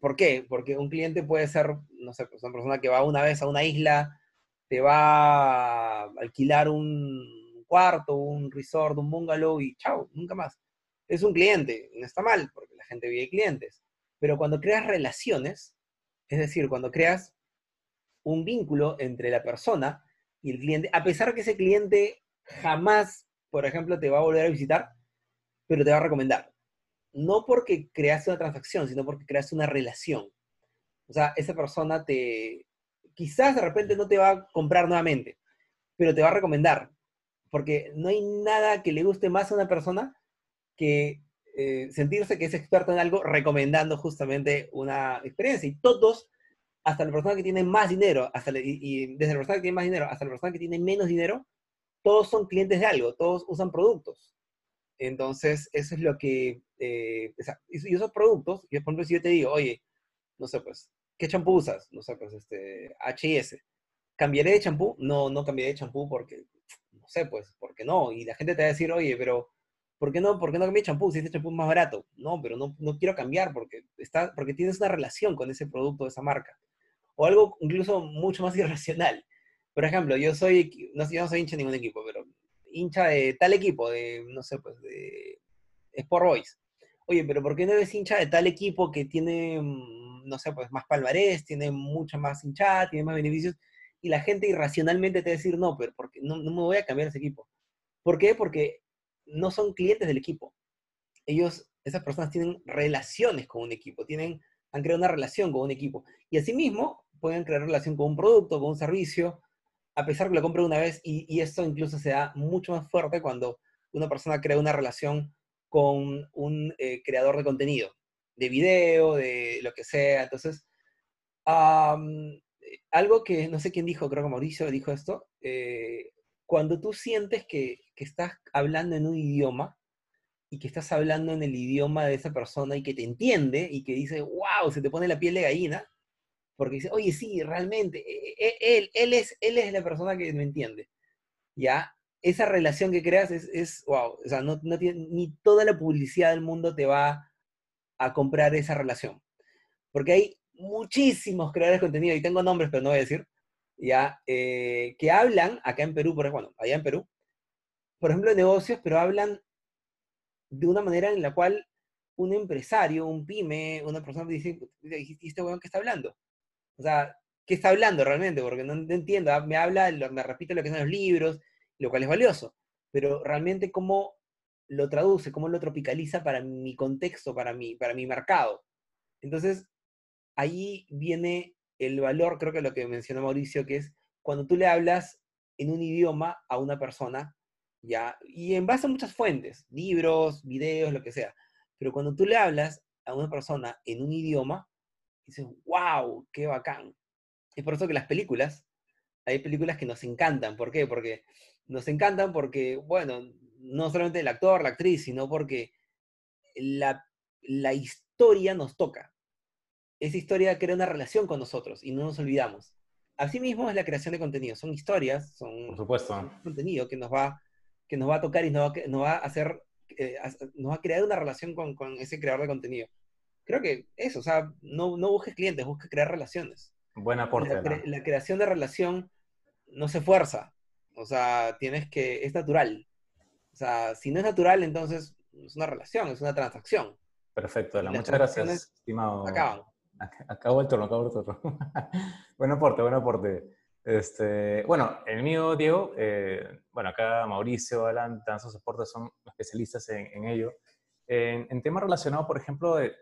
¿Por qué? Porque un cliente puede ser, no sé, pues una persona que va una vez a una isla, te va a alquilar un cuarto, un resort, un bungalow y chao, nunca más. Es un cliente, no está mal, porque la gente vive clientes. Pero cuando creas relaciones, es decir, cuando creas un vínculo entre la persona y el cliente, a pesar que ese cliente jamás, por ejemplo, te va a volver a visitar, pero te va a recomendar. No porque creaste una transacción, sino porque creaste una relación. O sea, esa persona te, quizás de repente no te va a comprar nuevamente, pero te va a recomendar. Porque no hay nada que le guste más a una persona que eh, sentirse que es experto en algo recomendando justamente una experiencia. Y todos hasta la persona que tiene más dinero, hasta y, desde la persona que tiene más dinero hasta la persona que tiene menos dinero, todos son clientes de algo, todos usan productos. Entonces, eso es lo que, eh, y esos productos, y por ejemplo, si yo te digo, oye, no sé, pues, ¿qué champú usas? No sé, pues, este, H&S. ¿Cambiaré de champú? No, no cambiaré de champú porque, no sé, pues, porque no. Y la gente te va a decir, oye, pero, ¿por qué no, por qué no cambié champú si este champú es más barato? No, pero no, no quiero cambiar porque, está, porque tienes una relación con ese producto esa marca o algo incluso mucho más [LAUGHS] irracional. Por ejemplo, yo soy, no, yo no soy hincha de ningún equipo, pero hincha de tal equipo, de, no sé, pues, de Sport Boys. Oye, pero ¿por qué no eres hincha de tal equipo que tiene, mm, no sé, pues, más palmarés, tiene mucha más hinchada, tiene más beneficios? Y la gente irracionalmente te va a decir, no, pero porque no, no me voy a cambiar ese equipo. ¿Por qué? Porque no son clientes del equipo. Ellos, esas personas tienen relaciones con un equipo, tienen, han creado una relación con un equipo. Y asimismo, pueden crear relación con un producto, con un servicio, a pesar que lo compre una vez, y, esto incluso se da mucho más fuerte cuando una persona crea una relación con un eh, creador de contenido, de video, de lo que sea. Entonces, algo que no sé quién dijo, creo que Mauricio dijo esto, eh, cuando tú sientes que, que, estás hablando en un idioma y que estás hablando en el idioma de esa persona y que te entiende y que dice, wow, se te pone la piel de gallina, porque dice, oye, sí, realmente, e, e, él, él, es, él es la persona que me entiende. ¿Ya? Esa relación que creas es, wow, o sea, no, no tiene, ni toda la publicidad del mundo te va a comprar esa relación. Porque hay muchísimos creadores de contenido, y tengo nombres, pero no voy a decir, ya, eh, que hablan acá en Perú, por ejemplo, allá en Perú, por ejemplo, de negocios, pero hablan de una manera en la cual un empresario, un pyme, una persona dice, ¿y este weón qué está hablando? O sea, ¿qué está hablando realmente? Porque no, entiendo, ah, me habla, me repite lo que son los libros, lo cual es valioso, pero realmente cómo lo traduce, cómo lo tropicaliza para mi contexto, para mi, para mi mercado. Entonces, ahí viene el valor, creo que lo que mencionó Mauricio, que es cuando tú le hablas en un idioma a una persona, ya, y en base a muchas fuentes, libros, videos, lo que sea, Pero cuando tú le hablas a una persona en un idioma, dices, wow, qué bacán. Es por eso que las películas, hay películas que nos encantan. ¿Por qué? Porque nos encantan porque, bueno, no solamente el actor, la actriz, sino porque la, la historia nos toca. Esa historia crea una relación con nosotros y no nos olvidamos. Asimismo es la creación de contenido. Son historias, son, Por supuesto. son contenido que nos va, que nos va a tocar y nos va, a- nos va a hacer, eh, nos va a crear una relación con, con ese creador de contenido. Creo que eso, o sea, no, no busques clientes, busques crear relaciones. Buen aporte. La, la creación de relación no se fuerza, o sea, tienes que, es natural. O sea, si no es natural, entonces es una relación, es una transacción. Perfecto, las Muchas gracias, estimado. Acaban. Ac- Acabó el turno, acabó el turno. [LAUGHS] buen aporte, buen aporte. Este, bueno, el mío, Diego, eh, bueno, acá Mauricio, Alan, dan sus aportes, son especialistas en, ello. En, temas relacionados, por ejemplo, de,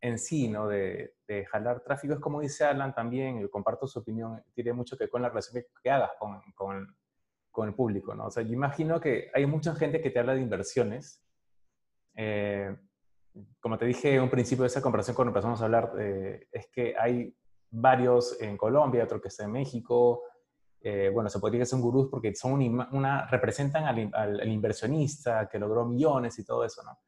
en sí. De, jalar tráfico, es como dice Alan también, yo comparto su opinión, tiene mucho que ver con la relación que, que hagas con, el público, ¿no? O sea, yo imagino que hay mucha gente que te habla de inversiones. Eh, como te dije en un principio de esa conversación cuando empezamos a hablar, eh, es que hay varios en Colombia, otro que está en México. Eh, bueno, se podría decir son gurús porque son un ima- una, representan al, al- al inversionista que logró millones y todo eso, ¿no?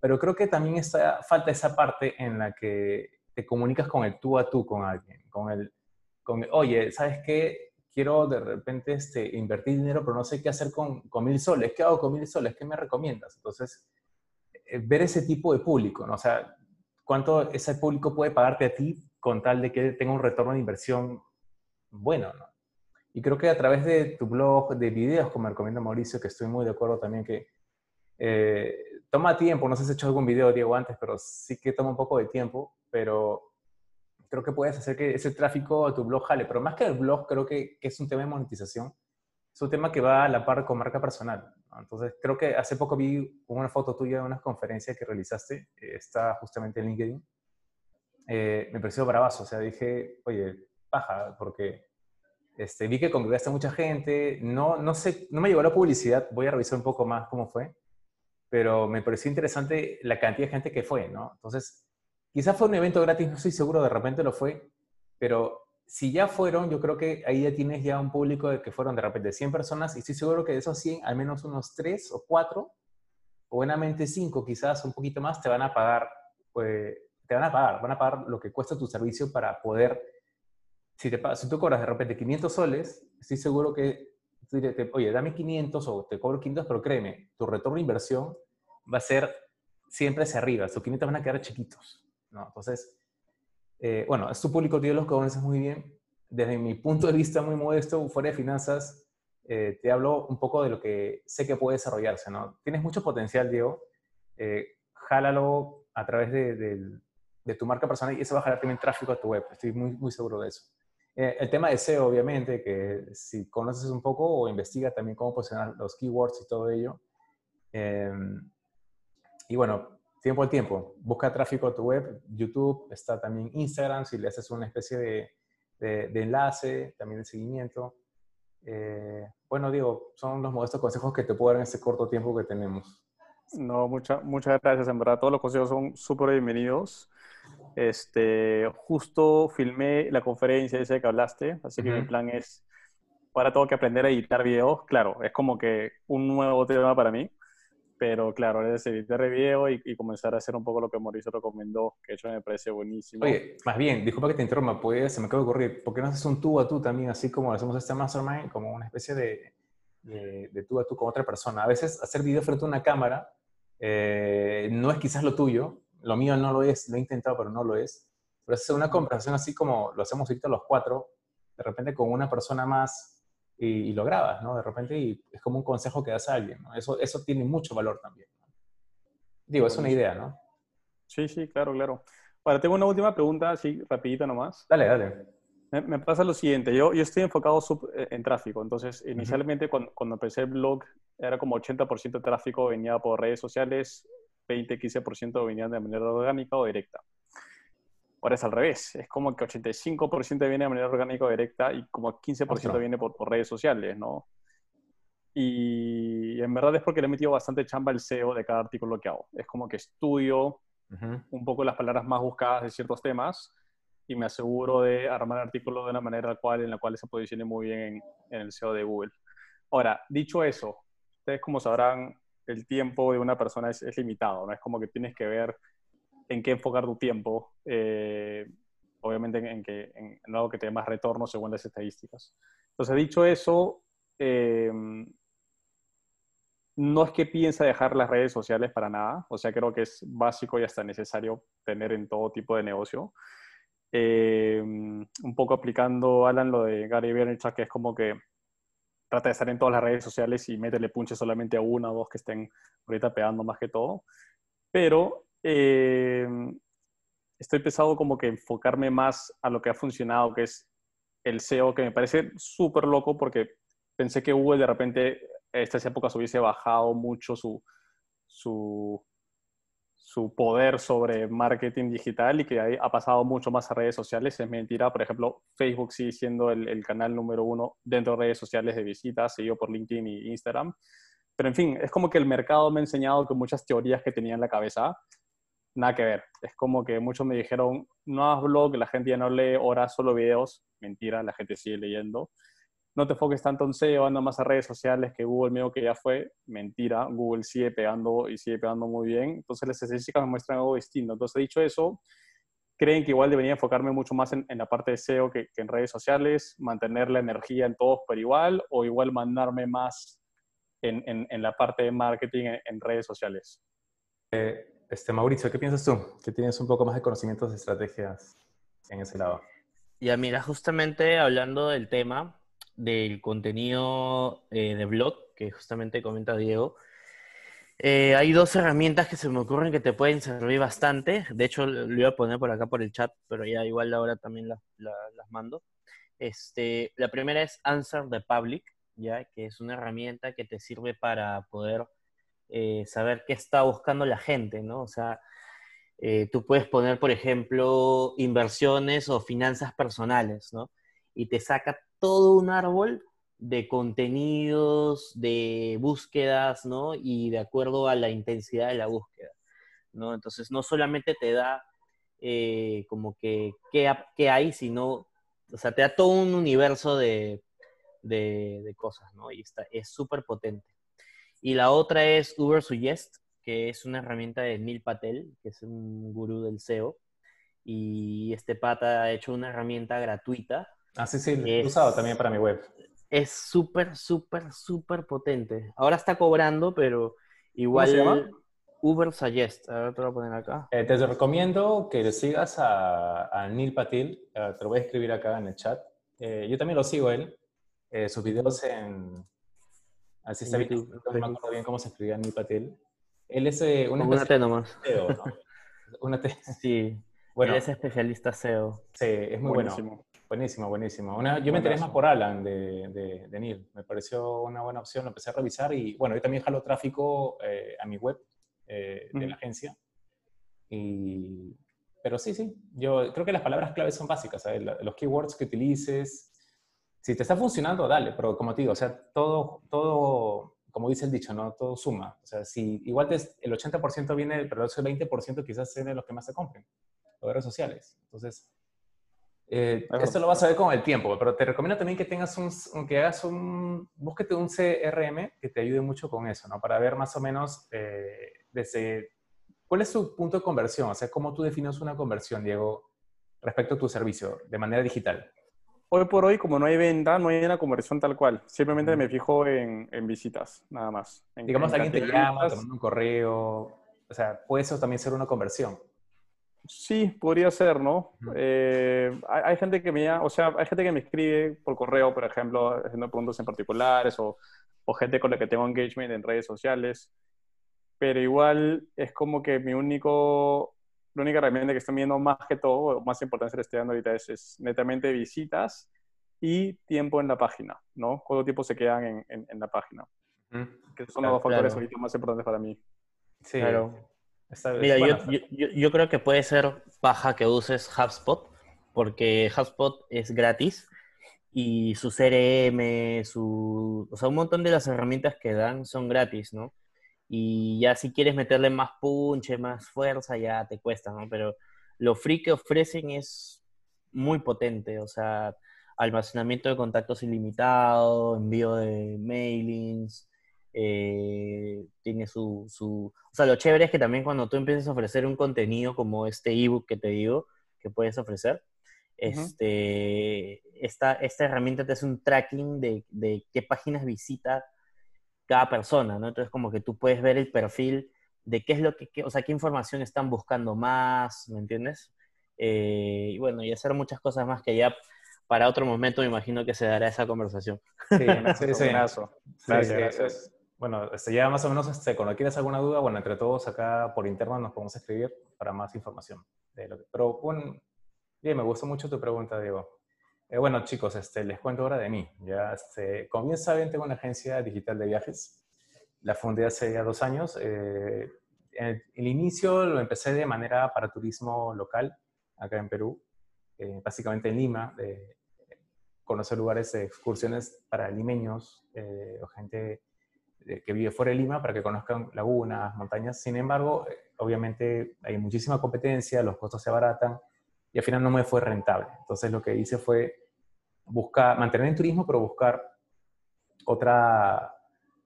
Pero creo que también está, falta esa parte en la que te comunicas con el tú a tú con alguien, con el, con, oye, ¿sabes qué? Quiero de repente este, invertir dinero, pero no sé qué hacer con, con mil soles. ¿Qué hago con mil soles? ¿Qué me recomiendas? Entonces, eh, ver ese tipo de público, ¿no? O sea, cuánto ese público puede pagarte a ti con tal de que tenga un retorno de inversión bueno, ¿no? Y creo que a través de tu blog, de videos, como recomienda Mauricio, que estoy muy de acuerdo también que eh, toma tiempo, no sé si has hecho algún video, Diego, antes, pero sí que toma un poco de tiempo, pero creo que puedes hacer que ese tráfico a tu blog jale, pero más que el blog, creo que, que es un tema de monetización, es un tema que va a la par con marca personal. Entonces, creo que hace poco vi una foto tuya de una conferencia que realizaste, eh, está justamente en LinkedIn. Eh, me pareció bravazo, o sea, dije, oye, paja, porque este, vi que congregaste a mucha gente, no, no sé, no me llegó la publicidad, voy a revisar un poco más cómo fue, pero me pareció interesante la cantidad de gente que fue, ¿no? Entonces, quizás fue un evento gratis, no estoy seguro, de repente lo fue, pero si ya fueron, yo creo que ahí ya tienes ya un público de que fueron de repente 100 personas y estoy seguro que de esos 100, al menos unos 3 o 4, o buenamente 5 quizás, un poquito más, te van a pagar, pues, te van a pagar, van a pagar lo que cuesta tu servicio para poder, si, te, si tú cobras de repente 500 soles, estoy seguro que, oye, dame 500 o te cobro 500, pero créeme, tu retorno de inversión va a ser siempre hacia arriba, tus 500 van a quedar chiquitos, ¿no? Entonces, eh, bueno, es tu público, tío, los conoces muy bien. Desde mi punto de vista muy modesto, fuera de finanzas, eh, te hablo un poco de lo que sé que puede desarrollarse, ¿no? Tienes mucho potencial, Diego. Eh, jálalo a través de, tu marca personal y eso va a jalar también tráfico a tu web. Estoy muy seguro de eso. Eh, el tema de SEO, obviamente, que si conoces un poco o investiga también cómo posicionar los keywords y todo ello. Eh, y bueno, tiempo al tiempo. Busca tráfico a tu web. YouTube, está también Instagram, si le haces una especie de, de- de enlace, también de seguimiento. Eh, bueno, Diego, son los modestos consejos que te puedo dar en este corto tiempo que tenemos. No, mucha- muchas gracias, en verdad. Todos los consejos son súper bienvenidos. Este, justo filmé la conferencia esa que hablaste, así que mi Ujú. plan es, ahora tengo que aprender a editar videos. Claro, es como que un nuevo tema para mí, pero claro, es editar video y, y comenzar a hacer un poco lo que Mauricio recomendó, que hecho me parece buenísimo. Oye, más bien, disculpa que te interrumpa, pues se me acaba de ocurrir, ¿por qué no haces un tú a tú también, así como hacemos este mastermind, como una especie de, de, de tú a tú con otra persona? A veces hacer video frente a una cámara eh, no es quizás lo tuyo, lo mío no lo es, lo he intentado, pero no lo es. Pero hacer una conversación así como lo hacemos ahorita los cuatro, de repente con una persona más y, y lo grabas, ¿no? De repente y es como un consejo que das a alguien, ¿no? Eso, eso tiene mucho valor también. ¿no? Digo, es una idea, ¿no? Sí, sí, claro, claro. Ahora, tengo una última pregunta, así, rapidita nomás. Dale, dale. Me, me pasa lo siguiente, yo, yo estoy enfocado eh, en tráfico, entonces inicialmente cuando, cuando empecé el blog era como 80% de tráfico venía por redes sociales, 20-15% venía de manera orgánica o directa. Ahora es al revés, es como que 85% viene de manera orgánica o directa y como 15% Ostras. viene por, por redes sociales, ¿no? y en verdad es porque le he metido bastante chamba el SEO de cada artículo que hago. Es como que estudio un poco las palabras más buscadas de ciertos temas y me aseguro de armar el artículo de una manera cual, en la cual se posicione muy bien en, el SEO de Google. Ahora, dicho eso, ustedes como sabrán, el tiempo de una persona es, limitado, ¿no? Es como que tienes que ver en qué enfocar tu tiempo, eh, obviamente en, que, en, algo que te dé más retorno según las estadísticas. Entonces, dicho eso, eh, no es que piensa dejar las redes sociales para nada, o sea, creo que es básico y hasta necesario tener en todo tipo de negocio. Eh, un poco aplicando, Alan, lo de Gary Vaynerchuk, que es como que trata de estar en todas las redes sociales y métele punche solamente a una o dos que estén ahorita pegando más que todo. Pero eh, estoy pensado como que enfocarme más a lo que ha funcionado, que es el SEO, que me parece súper loco porque pensé que Google de repente estas épocas hubiese bajado mucho su, su, su, poder sobre marketing digital y que ha pasado mucho más a redes sociales. Es mentira. Por ejemplo, Facebook sigue siendo el, el canal número uno dentro de redes sociales de visitas, seguido por LinkedIn y Instagram. Pero en fin, es como que el mercado me ha enseñado que muchas teorías que tenía en la cabeza, nada que ver. Es como que muchos me dijeron, no hagas blog, la gente ya no lee horas, solo videos. Mentira, la gente sigue leyendo no te enfoques tanto en SEO, anda más a redes sociales que Google mismo que ya fue. Mentira, Google sigue pegando y sigue pegando muy bien. Entonces las estadísticas me muestran algo distinto. Entonces, dicho eso, creen que igual debería enfocarme mucho más en, la parte de SEO que, en redes sociales, mantener la energía en todos por igual o igual mandarme más en, la parte de marketing en, redes sociales. Eh, este, Mauricio, ¿qué piensas tú? Que tienes un poco más de conocimientos de estrategias en ese lado. Ya, mira, justamente hablando del tema, del contenido eh, de blog, que justamente comenta Diego, eh, hay dos herramientas que se me ocurren que te pueden servir bastante. De hecho, lo iba a poner por acá por el chat, pero ya igual ahora también las mando. Este, la primera es Answer the Public, ¿ya? que es una herramienta que te sirve para poder eh, saber qué está buscando la gente, ¿no? O sea, tú puedes poner, por ejemplo, inversiones o finanzas personales, ¿no? Y te saca todo un árbol de contenidos, de búsquedas, ¿no? Y de acuerdo a la intensidad de la búsqueda, ¿no? Entonces, no solamente te da eh, como que qué, hay, sino, o sea, te da todo un universo de, cosas, ¿no? Y está, es súper potente. Y la otra es Uber Suggest, que es una herramienta de Neil Patel, que es un gurú del SEO. Y este pata ha hecho una herramienta gratuita Ah, sí, sí, lo he usado también para mi web. Es súper, súper, súper potente. Ahora está cobrando, pero igual... ¿Cómo se llama? Uber Suggest. A ver, te lo voy a poner acá. Eh, te recomiendo que le sigas a, a Neil Patil. Eh, te lo voy a escribir acá en el chat. Eh, yo también lo sigo él. sus videos en... Así está bien. No me acuerdo bien cómo se escribía Neil Patil. Él es una, una T nomás. SEO, ¿no? [LAUGHS] una T. Sí. Bueno, él es especialista SEO. Sí, es muy Buenísimo. bueno. Buenísimo, buenísimo. yo me enteré más por Alan de, de, de, Neil. Me pareció una buena opción, lo empecé a revisar y bueno, yo también jalo tráfico eh, a mi web eh, de la agencia. Y, pero sí, sí, yo creo que las palabras claves son básicas, los keywords que utilices. Si te está funcionando, dale, pero como te digo, o sea, todo, todo como dice el dicho, ¿no? Todo suma. O sea, si igual el 80% viene, pero ese 20% quizás sea de los que más se compren, los redes sociales. Entonces, eh, esto lo vas a ver con el tiempo, pero te recomiendo también que tengas un, que hagas un, búsquete un CRM que te ayude mucho con eso, ¿no? Para ver más o menos eh, desde, cuál es su punto de conversión, o sea, cómo tú defines una conversión, Diego, respecto a tu servicio de manera digital. Hoy por hoy, como no hay venta, no hay una conversión tal cual. Simplemente me fijo en, en visitas, nada más. Digamos, alguien te llama, te manda un correo, o sea, puede eso también ser una conversión. Sí, podría ser, ¿no? Eh, hay, gente que me, o sea, hay gente que me escribe por correo, por ejemplo, haciendo preguntas en particulares o, o gente con la que tengo engagement en redes sociales, pero igual es como que mi único, la única herramienta que estoy viendo más que todo, o más importante que le estoy dando ahorita es, netamente visitas y tiempo en la página, ¿no? Cuánto tiempo se quedan en, en, la página. Que son los dos factores ahorita más importantes para mí. Sí, claro. Mira, yo, creo que puede ser paja que uses HubSpot, porque HubSpot es gratis y su CRM, su, o sea, un montón de las herramientas que dan son gratis, ¿no? Y ya si quieres meterle más punche, más fuerza, ya te cuesta, ¿no? Pero lo free que ofrecen es muy potente, o sea, almacenamiento de contactos ilimitado, envío de mailings, eh, tiene su, su... O sea, lo chévere es que también cuando tú empiezas a ofrecer un contenido como este ebook que te digo, que puedes ofrecer, este, esta, esta herramienta te hace un tracking de, de, qué páginas visita cada persona, ¿no? Entonces como que tú puedes ver el perfil de qué es lo que, o sea, qué información están buscando más, ¿me entiendes? Eh, y bueno, y hacer muchas cosas más que ya para otro momento me imagino que se dará esa conversación. Sí, [LAUGHS] sí, sí. Gracias, gracias. Bueno, este, ya más o menos, este, cuando quieras alguna duda, bueno, entre todos acá por interno nos podemos escribir para más información. De lo que, pero bueno, bien, me gustó mucho tu pregunta, Diego. Eh, bueno, chicos, este, les cuento ahora de mí. Ya, este, como bien saben, tengo una agencia digital de viajes. La fundé hace ya dos años. Eh, el, el, inicio lo empecé de manera para turismo local, acá en Perú, eh, básicamente en Lima, conocer lugares de excursiones para limeños o gente que vive fuera de Lima para que conozcan lagunas, montañas. Sin embargo, obviamente hay muchísima competencia, los costos se abaratan y al final no me fue rentable. Entonces lo que hice fue buscar, mantener el turismo, pero buscar otra,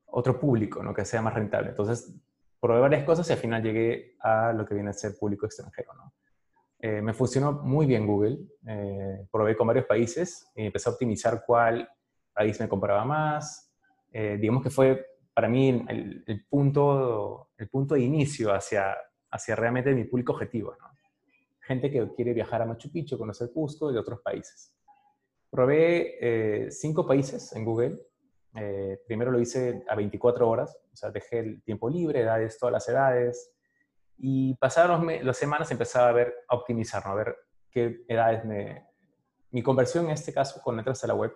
otro público, ¿no? Que sea más rentable. Entonces probé varias cosas y al final llegué a lo que viene a ser público extranjero, ¿no? Eh, me funcionó muy bien Google, eh, probé con varios países y empecé a optimizar cuál país me compraba más. Eh, digamos que fue para mí el, punto, el punto de inicio hacia, hacia realmente mi público objetivo. ¿no? gente que quiere viajar a Machu Picchu, conocer Cusco y de otros países. Probé eh, cinco países en Google. Eh, primero lo hice a 24 horas, o sea, dejé el tiempo libre, edades, todas las edades. Y pasaron las semanas empezaba a ver, a optimizar, a ver qué edades me... Mi conversión en este caso, con entras a la web,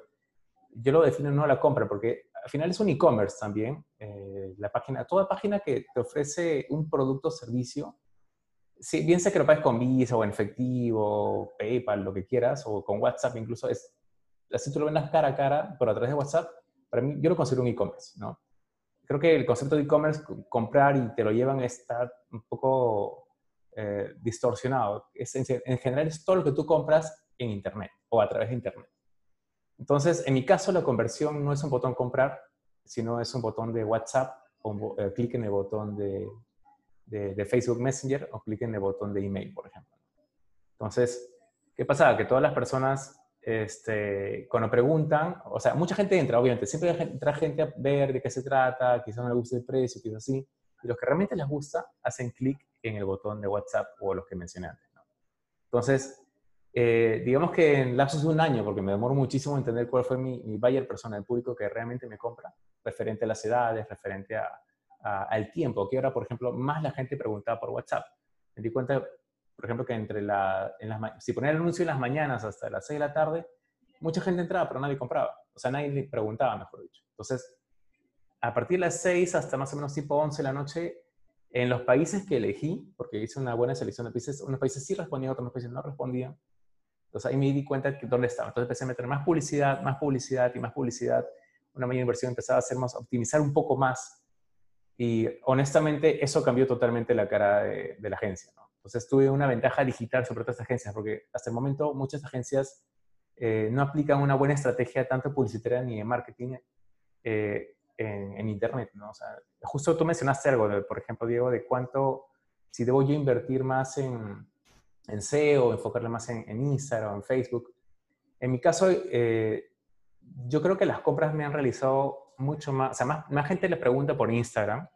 yo lo defino no la compra, porque al final es un e-commerce también. Eh, la página, toda página que te ofrece un producto o servicio, sí, bien sé que lo pagues con Visa o en efectivo, PayPal, lo que quieras, o con WhatsApp incluso, es, así tú lo vendas cara a cara, pero a través de WhatsApp, para mí, yo lo considero un e-commerce, ¿no? Creo que el concepto de e-commerce, comprar y te lo llevan, está un poco eh, distorsionado. Es, en general es todo lo que tú compras en Internet o a través de Internet. Entonces, en mi caso, la conversión no es un botón comprar, sino es un botón de WhatsApp o eh, clic en el botón de de, Facebook Messenger o clic en el botón de email, por ejemplo. Entonces, ¿qué pasa? Que todas las personas, este, cuando preguntan, o sea, mucha gente entra, obviamente, siempre entra gente a ver de qué se trata, quizás no le guste el precio, quizás sí, y los que realmente les gusta hacen clic en el botón de WhatsApp o los que mencioné antes. ¿no? Entonces, eh, digamos que en lapsos de un año, porque me demoro muchísimo en entender cuál fue mi, mi buyer persona, el público que realmente me compra, referente a las edades, referente a, al tiempo, que ahora, por ejemplo, más la gente preguntaba por WhatsApp. Me di cuenta, por ejemplo, que entre la, en las, si ponía el anuncio en las mañanas hasta las 6 de la tarde, mucha gente entraba, pero nadie compraba. O sea, nadie preguntaba, mejor dicho. Entonces, a partir de las 6 hasta más o menos tipo 11 de la noche, en los países que elegí, porque hice una buena selección de países, unos países sí respondían, otros países no respondían. Entonces ahí me di cuenta de dónde estaba. Entonces empecé a meter más publicidad, más publicidad y más publicidad. Una mayor inversión empezaba a hacer más, optimizar un poco más y honestamente eso cambió totalmente la cara de, la agencia. ¿no? Entonces tuve una ventaja digital sobre otras agencias, porque hasta el momento muchas agencias eh, no aplican una buena estrategia tanto publicitaria ni de marketing eh, en, Internet. ¿no? O sea, justo tú mencionaste algo, por ejemplo, Diego, de cuánto, si debo yo invertir más en, en SEO, enfocarle más en, en Instagram en Facebook. En mi caso, eh, yo creo que las compras me han realizado mucho más, o sea, más, gente le pregunta por Instagram.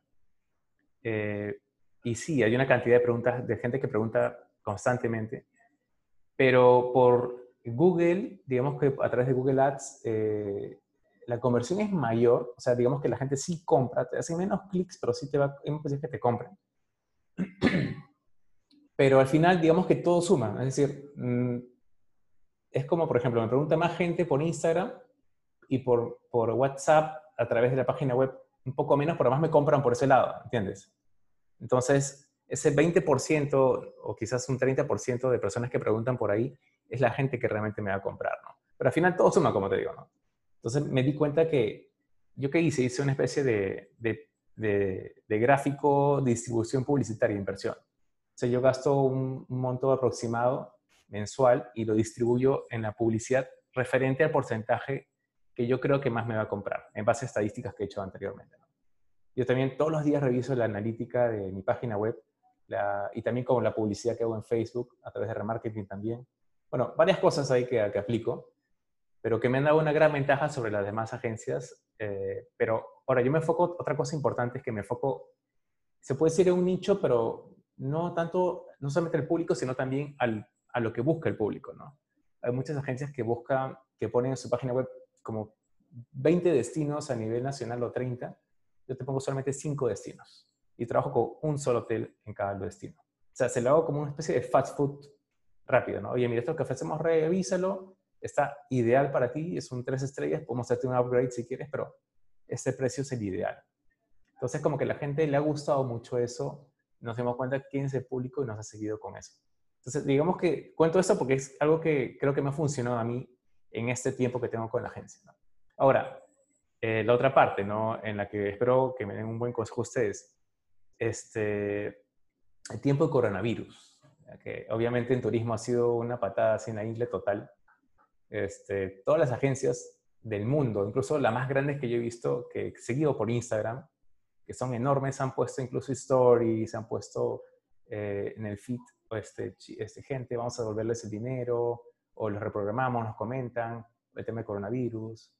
Eh, y sí, hay una cantidad de preguntas, de gente que pregunta constantemente. Pero por Google, digamos que a través de Google Ads, eh, la conversión es mayor. O sea, digamos que la gente sí compra, te hace menos clics, pero sí te va, es que te compren. Pero al final, digamos que todo suma. Es decir, mm, es como, por ejemplo, me pregunta más gente por Instagram y por, por WhatsApp a través de la página web un poco menos, pero más me compran por ese lado, ¿entiendes? Entonces, ese 20% o quizás un 30% de personas que preguntan por ahí es la gente que realmente me va a comprar, ¿no? Pero al final todo suma, como te digo, ¿no? Entonces me di cuenta que yo qué hice, hice una especie de, de, de, gráfico distribución publicitaria de inversión. Sea, yo gasto un, monto aproximado mensual y lo distribuyo en la publicidad referente al porcentaje que yo creo que más me va a comprar, en base a estadísticas que he hecho anteriormente. Yo también todos los días reviso la analítica de mi página web y también con la publicidad que hago en Facebook, a través de remarketing también. Bueno, varias cosas ahí que, que aplico, pero que me han dado una gran ventaja sobre las demás agencias. Eh, pero ahora yo me enfoco, otra cosa importante es que me enfoco, se puede decir en un nicho, pero no tanto, no solamente el público, sino también al, a lo que busca el público, ¿no? Hay muchas agencias que buscan, que ponen en su página web como 20 destinos a nivel nacional o 30. Yo te pongo solamente 5 destinos y trabajo con un solo hotel en cada destino. O sea, se lo hago como una especie de fast food rápido, ¿no? Oye, mira, esto que ofrecemos, revísalo, está ideal para ti, es un 3 estrellas, podemos hacerte un upgrade si quieres, pero ese precio es el ideal. Entonces, como que a la gente le ha gustado mucho eso, nos dimos cuenta quién es el público y nos ha seguido con eso. Entonces, digamos que cuento esto porque es algo que creo que me ha funcionado a mí en este tiempo que tengo con la agencia. Ahora, eh, la otra parte, ¿no? En la que espero que me den un buen consejo ustedes, este, el tiempo de coronavirus, que obviamente en turismo ha sido una patada sin la isla total. Este, todas las agencias del mundo, incluso las más grandes que yo he visto, que he seguido por Instagram, que son enormes, han puesto incluso stories, han puesto eh, en el feed este, este, gente, vamos a devolverles el dinero, o los reprogramamos, nos comentan, el tema del coronavirus.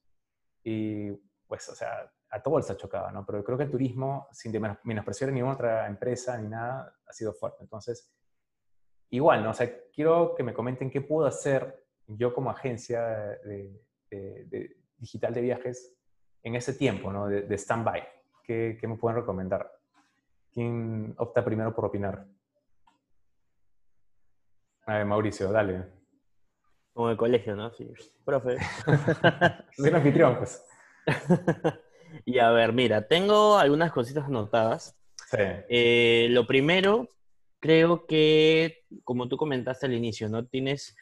Y pues, o sea, a todo se ha chocado, ¿no? Pero creo que el turismo, sin menospreciar a ninguna otra empresa ni nada, ha sido fuerte. Entonces, igual, ¿no? O sea, quiero que me comenten qué puedo hacer yo como agencia de, digital de viajes en ese tiempo, ¿no? De, stand-by. ¿Qué, ¿Qué me pueden recomendar? ¿Quién opta primero por opinar? A ver, Mauricio, dale. Como el colegio, ¿no? Sí. Profe. [LAUGHS] Soy anfitrión, pues. [LAUGHS] y a ver, mira, tengo algunas cositas anotadas. Sí. Eh, lo primero, creo que, como tú comentaste al inicio, ¿no? Tienes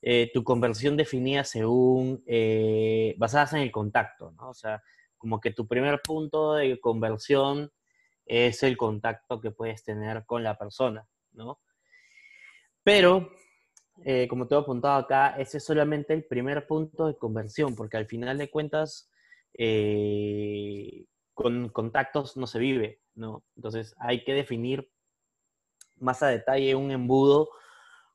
eh, tu conversión definida según, eh, basadas en el contacto, ¿no? O sea, como que tu primer punto de conversión es el contacto que puedes tener con la persona, ¿no? Pero, eh, como te he apuntado acá, ese es solamente el primer punto de conversión, porque al final de cuentas, eh, con contactos no se vive, ¿no? Entonces hay que definir más a detalle un embudo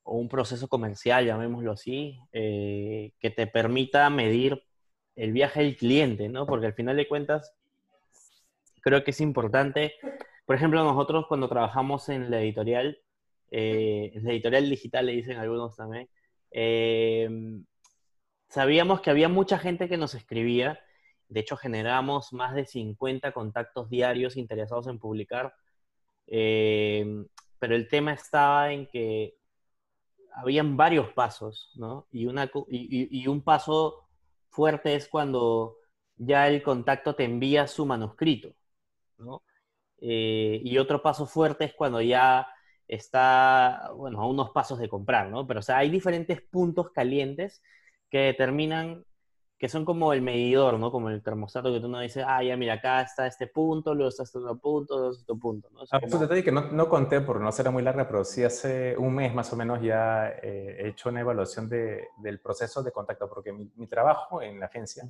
o un proceso comercial, llamémoslo así, eh, que te permita medir el viaje del cliente, ¿no? Porque al final de cuentas, creo que es importante, por ejemplo, nosotros cuando trabajamos en la editorial, eh, en la editorial digital le dicen algunos también, eh, sabíamos que había mucha gente que nos escribía, de hecho generamos más de 50 contactos diarios interesados en publicar, eh, pero el tema estaba en que habían varios pasos, ¿no? Y, una, y, un paso fuerte es cuando ya el contacto te envía su manuscrito, ¿no? y otro paso fuerte es cuando ya está, bueno, a unos pasos de comprar, ¿no? Pero, o sea, hay diferentes puntos calientes que determinan, que son como el medidor, ¿no? Como el termostato que tú no dices, ah, ya mira, acá está este punto, luego está este otro punto, luego está este otro punto, ¿no? Ah, como... detalle que no, no, conté por no ser muy larga, pero sí hace un mes más o menos ya eh, he hecho una evaluación de, del proceso de contacto, porque mi, mi trabajo en la agencia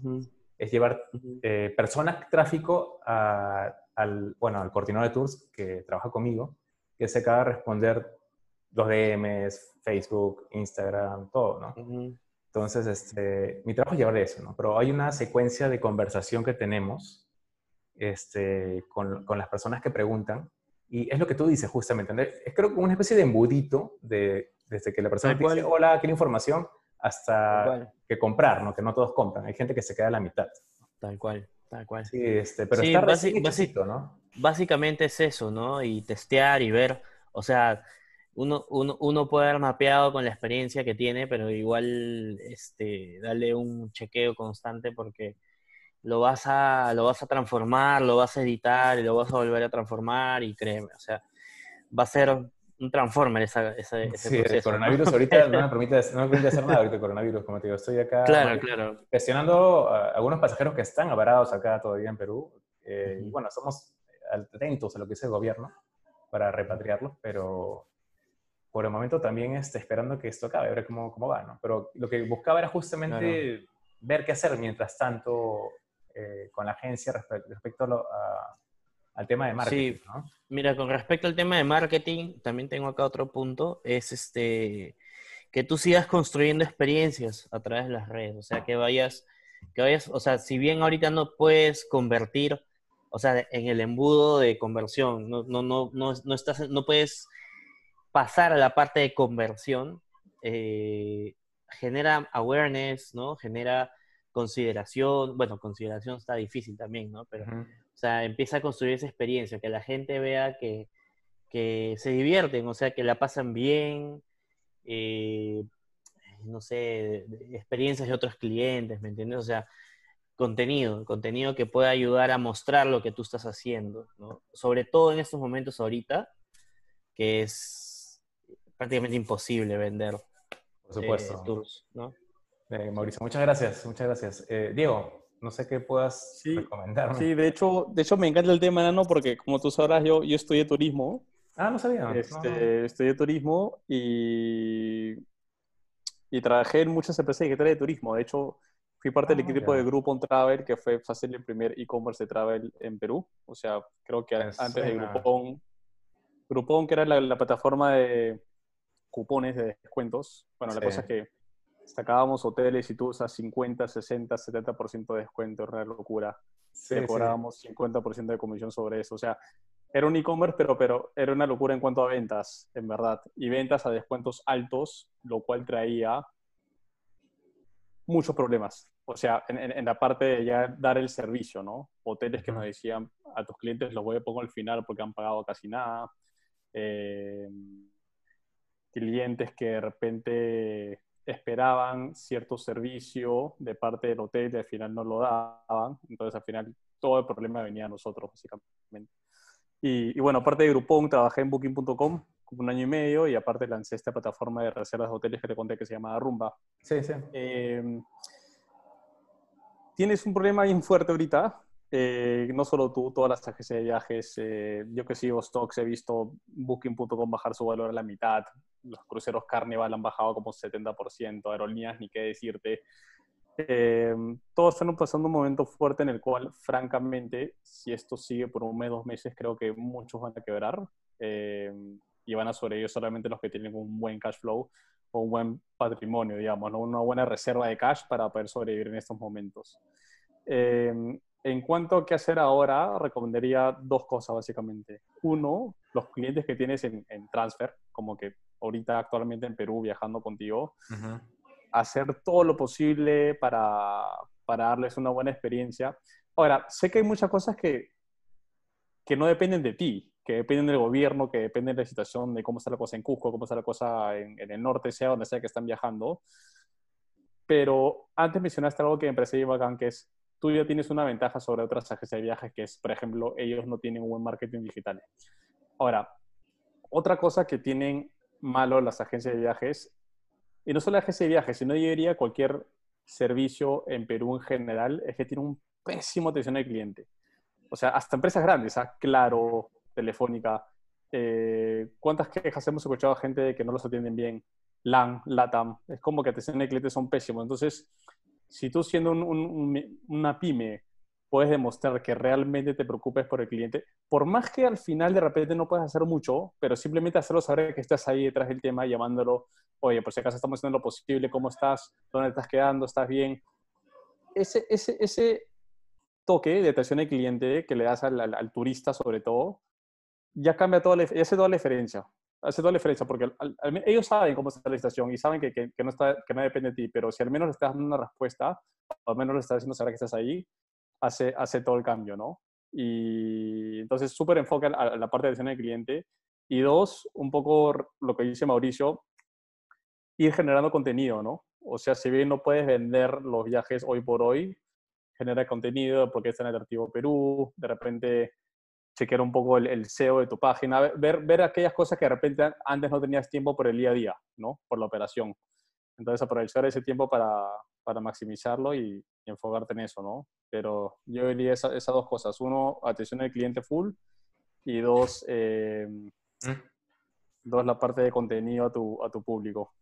es llevar eh, personas, tráfico a, al, bueno, al coordinador de tours que trabaja conmigo, que se acaba de responder los DMs, Facebook, Instagram, todo, ¿no? Entonces, este, mi trabajo es llevar eso, ¿no? Pero hay una secuencia de conversación que tenemos este, con, con, las personas que preguntan y es lo que tú dices justamente. Es creo como una especie de embudito de, desde que la persona te dice, hola, quiero información, hasta que comprar, ¿no? Que no todos compran. Hay gente que se queda a la mitad. Tal cual, tal cual. Sí, este, pero está básicamente, ¿no? básicamente es eso, ¿no? Y testear y ver, o sea, uno, uno, uno, puede haber mapeado con la experiencia que tiene, pero igual este, darle un chequeo constante porque lo vas, a, lo vas a transformar, lo vas a editar y lo vas a volver a transformar y créeme, o sea, va a ser un transformer esa, ese Sí, el proceso. ¿no? coronavirus ahorita no me, [LAUGHS] permite, no me permite hacer nada ahorita el coronavirus, como te digo, estoy acá Claro, claro. gestionando a algunos pasajeros que están avarados acá todavía en Perú. eh, Y bueno, somos atentos a lo que dice el gobierno para repatriarlos, pero por el momento también este, esperando que esto acabe, a ver cómo, cómo va, ¿no? Pero lo que buscaba era justamente ver qué hacer mientras tanto eh, con la agencia respe- respecto a lo- a- al tema de marketing, Sí. ¿no? Mira, con respecto al tema de marketing, también tengo acá otro punto, es este que tú sigas construyendo experiencias a través de las redes, o sea, que vayas, que vayas, o sea, si bien ahorita no puedes convertir, o sea, en el embudo de conversión, no, no, no, no, no estás, no puedes pasar a la parte de conversión, eh, genera awareness, ¿no? Genera consideración, bueno, consideración está difícil también, ¿no? Pero o sea, empieza a construir esa experiencia, que la gente vea que, que se divierten, o sea, que la pasan bien, eh, no sé, experiencias de otros clientes, ¿me entiendes? O sea, contenido, contenido que pueda ayudar a mostrar lo que tú estás haciendo, ¿no? Sobre todo en estos momentos ahorita, que es prácticamente imposible vender Por supuesto. eh, tours, ¿no? Eh, Mauricio, muchas gracias, muchas gracias. Eh, Diego, no sé qué puedas Sí, recomendarme. Sí, de hecho, de hecho me encanta el tema, Nano, porque como tú sabrás, yo, yo estudié turismo. Ah, no sabía. no, no. Este, Estudié turismo y, y trabajé en muchas empresas digitales de turismo. De hecho, fui parte del Ah, equipo ya. de Groupon Travel, que fue fácil el primer e-commerce de travel en Perú. O sea, creo que Me antes de suena. Groupon, Groupon, que era la, la plataforma de cupones de descuentos. Bueno, la Sí. cosa es que sacábamos hoteles y tú usas 50, 60, 70% de descuento, era una locura Sí, le sí. cobrábamos 50% de comisión sobre eso. O sea, era un e-commerce, pero, pero era una locura en cuanto a ventas, en verdad. Y ventas a descuentos altos, lo cual traía muchos problemas. O sea, en, en- en la parte de ya dar el servicio, ¿no? Hoteles que nos decían a tus clientes los voy a poner al final porque han pagado casi nada. Eh, clientes que de repente esperaban cierto servicio de parte del hotel y al final no lo daban. Entonces, al final, todo el problema venía a nosotros, básicamente. Y, y bueno, aparte de Groupon, trabajé en Booking.com como un año y medio y aparte lancé esta plataforma de reservas de hoteles que te conté que se llama Rumba. Sí, sí. Eh, tienes un problema bien fuerte ahorita. eh, no solo tú, todas las agencias de viajes. eh, yo que sigo stocks, he visto Booking.com bajar su valor a la mitad. Los cruceros Carnival han bajado como 70%. Aerolíneas, ni qué decirte. Eh, todos están pasando un momento fuerte en el cual, francamente, si esto sigue por un mes, dos meses, creo que muchos van a quebrar eh, y van a sobrevivir solamente los que tienen un buen cash flow o un buen patrimonio, digamos, ¿no? una buena reserva de cash para poder sobrevivir en estos momentos. Eh, en cuanto a qué hacer ahora, recomendaría dos cosas básicamente. Uno, los clientes que tienes en, en transfer, como que ahorita actualmente en Perú viajando contigo, Ujú. hacer todo lo posible para, para darles una buena experiencia. Ahora, sé que hay muchas cosas que, que no dependen de ti, que dependen del gobierno, que dependen de la situación, de cómo está la cosa en Cusco, cómo está la cosa en, en el norte, sea donde sea que están viajando. Pero antes mencionaste algo que me parece bacán, que es, tú ya tienes una ventaja sobre otras agencias de viajes, que es, por ejemplo, ellos no tienen un buen marketing digital. Ahora, otra cosa que tienen malo las agencias de viajes y no solo la agencia de viajes, sino yo diría cualquier servicio en Perú en general, es que tiene un pésimo atención al cliente. O sea, hasta empresas grandes, ¿ah? Claro, Telefónica. eh, ¿Cuántas quejas hemos escuchado a gente de que no los atienden bien? LAN, LATAM. Es como que atención al cliente son pésimos. Entonces, si tú siendo un- un- una pyme puedes demostrar que realmente te preocupes por el cliente, por más que al final de repente no puedas hacer mucho, pero simplemente hacerlo saber que estás ahí detrás del tema, llamándolo, oye, por si acaso estamos haciendo lo posible, ¿cómo estás? ¿Dónde estás quedando? ¿Estás bien? Ese, ese, ese toque de atención al cliente que le das al, turista sobre todo, ya cambia toda la, hace toda la diferencia. Hace toda la diferencia porque ellos saben cómo está la situación y saben que, no está, que no depende de ti, pero si al menos le estás dando una respuesta, al menos le estás haciendo saber que estás ahí, hace, hace todo el cambio, ¿no? Y entonces súper enfoca a la parte de atención al cliente. Y dos, un poco lo que dice Mauricio, ir generando contenido, ¿no? O sea, si bien no puedes vender los viajes hoy por hoy, genera contenido porque está en atractivo Perú, de repente chequear un poco el, SEO de tu página, ver, ver aquellas cosas que de repente antes no tenías tiempo por el día a día, ¿no? Por la operación. Entonces aprovechar ese tiempo para, para maximizarlo y, enfocarte en eso, ¿no? Pero yo diría esas dos cosas. Uno, atención al cliente full y dos, eh, mm. dos, la parte de contenido a tu, a tu público.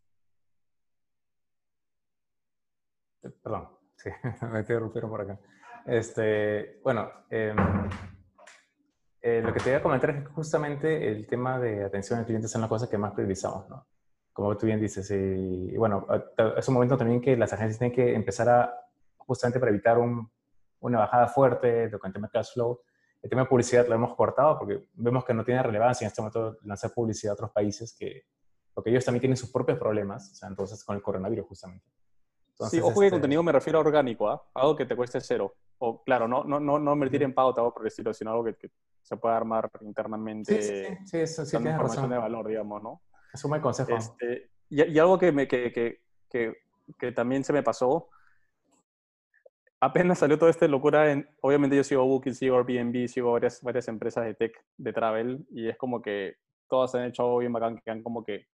Perdón, [LAUGHS] sí, me interrumpieron por acá. Este, bueno, em, eh, lo que te voy a comentar es que justamente el tema de atención al cliente es una cosa que más priorizamos, ¿no? Como tú bien dices, y, bueno, es un momento también que las agencias tienen que empezar a, justamente para evitar un, una bajada fuerte de el tema de cash flow, el tema de publicidad lo hemos cortado porque vemos que no tiene relevancia en este momento lanzar publicidad a otros países que, porque ellos también tienen sus propios problemas, o sea, entonces con el coronavirus justamente. sí, ojo que este contenido me refiero a orgánico, ¿ah? algo que te cueste cero. O claro, no, no, no, no invertir en pauta o por el estilo, sino algo que, se pueda armar internamente. Sí, sí, sí, eso, sí tienes razón. de valor, digamos, ¿no? Es un buen consejo. Este, y, algo que, me, que, que, que, también se me pasó, apenas salió toda esta locura, en, obviamente yo sigo Booking, sigo Airbnb, sigo varias, varias empresas de tech, de travel, y es como que todas han hecho algo bien bacán, que han como que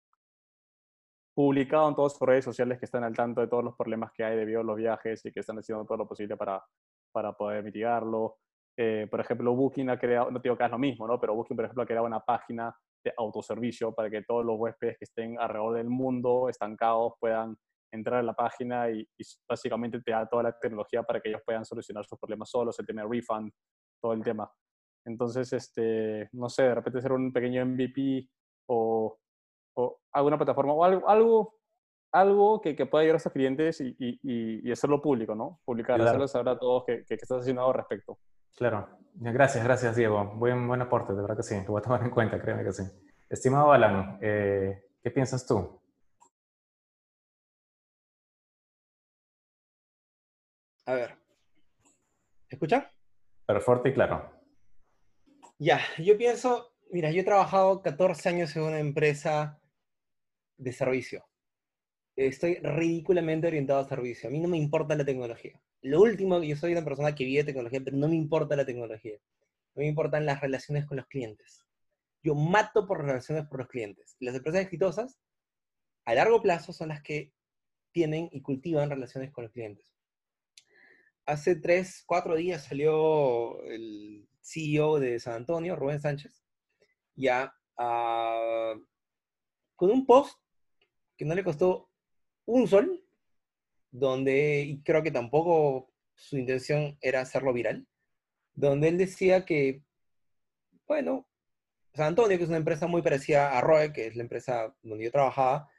publicado en todas sus redes sociales que están al tanto de todos los problemas que hay debido a los viajes y que están haciendo todo lo posible para, para poder mitigarlo. Eh, por ejemplo, Booking ha creado, no digo que es lo mismo, ¿no? pero Booking, por ejemplo, ha creado una página de autoservicio para que todos los huéspedes que estén alrededor del mundo estancados puedan entrar a la página y, básicamente te da toda la tecnología para que ellos puedan solucionar sus problemas solos, el tema de refund, todo el tema. Entonces, este, no sé, de repente hacer un pequeño MVP o, o alguna plataforma o algo, algo, algo que, que pueda ayudar a sus clientes y, y, y, hacerlo público, ¿no? Publicar, hacerlo saber a todos que, que, estás haciendo al respecto. Claro. Gracias, gracias, Diego. Buen, buen aporte, de verdad que sí. Lo voy a tomar en cuenta, créeme que sí. Estimado Alan, eh, ¿qué piensas tú? A ver. ¿Escucha? Pero fuerte y claro. Ya, yo pienso, mira, yo he trabajado 14 años en una empresa de servicio. Estoy ridículamente orientado a servicio. A mí no me importa la tecnología. Lo último, yo soy una persona que vive tecnología, pero no me importa la tecnología. No me importan las relaciones con los clientes. Yo mato por relaciones por los clientes. las empresas exitosas, a largo plazo, son las que tienen y cultivan relaciones con los clientes. Hace tres, cuatro días salió el CEO de San Antonio, Rubén Sánchez, ya ah, con un post que no le costó un sol, donde, y creo que tampoco su intención era hacerlo viral, donde él decía que, bueno, San Antonio, que es una empresa muy parecida a Roe, que es la empresa donde yo trabajaba,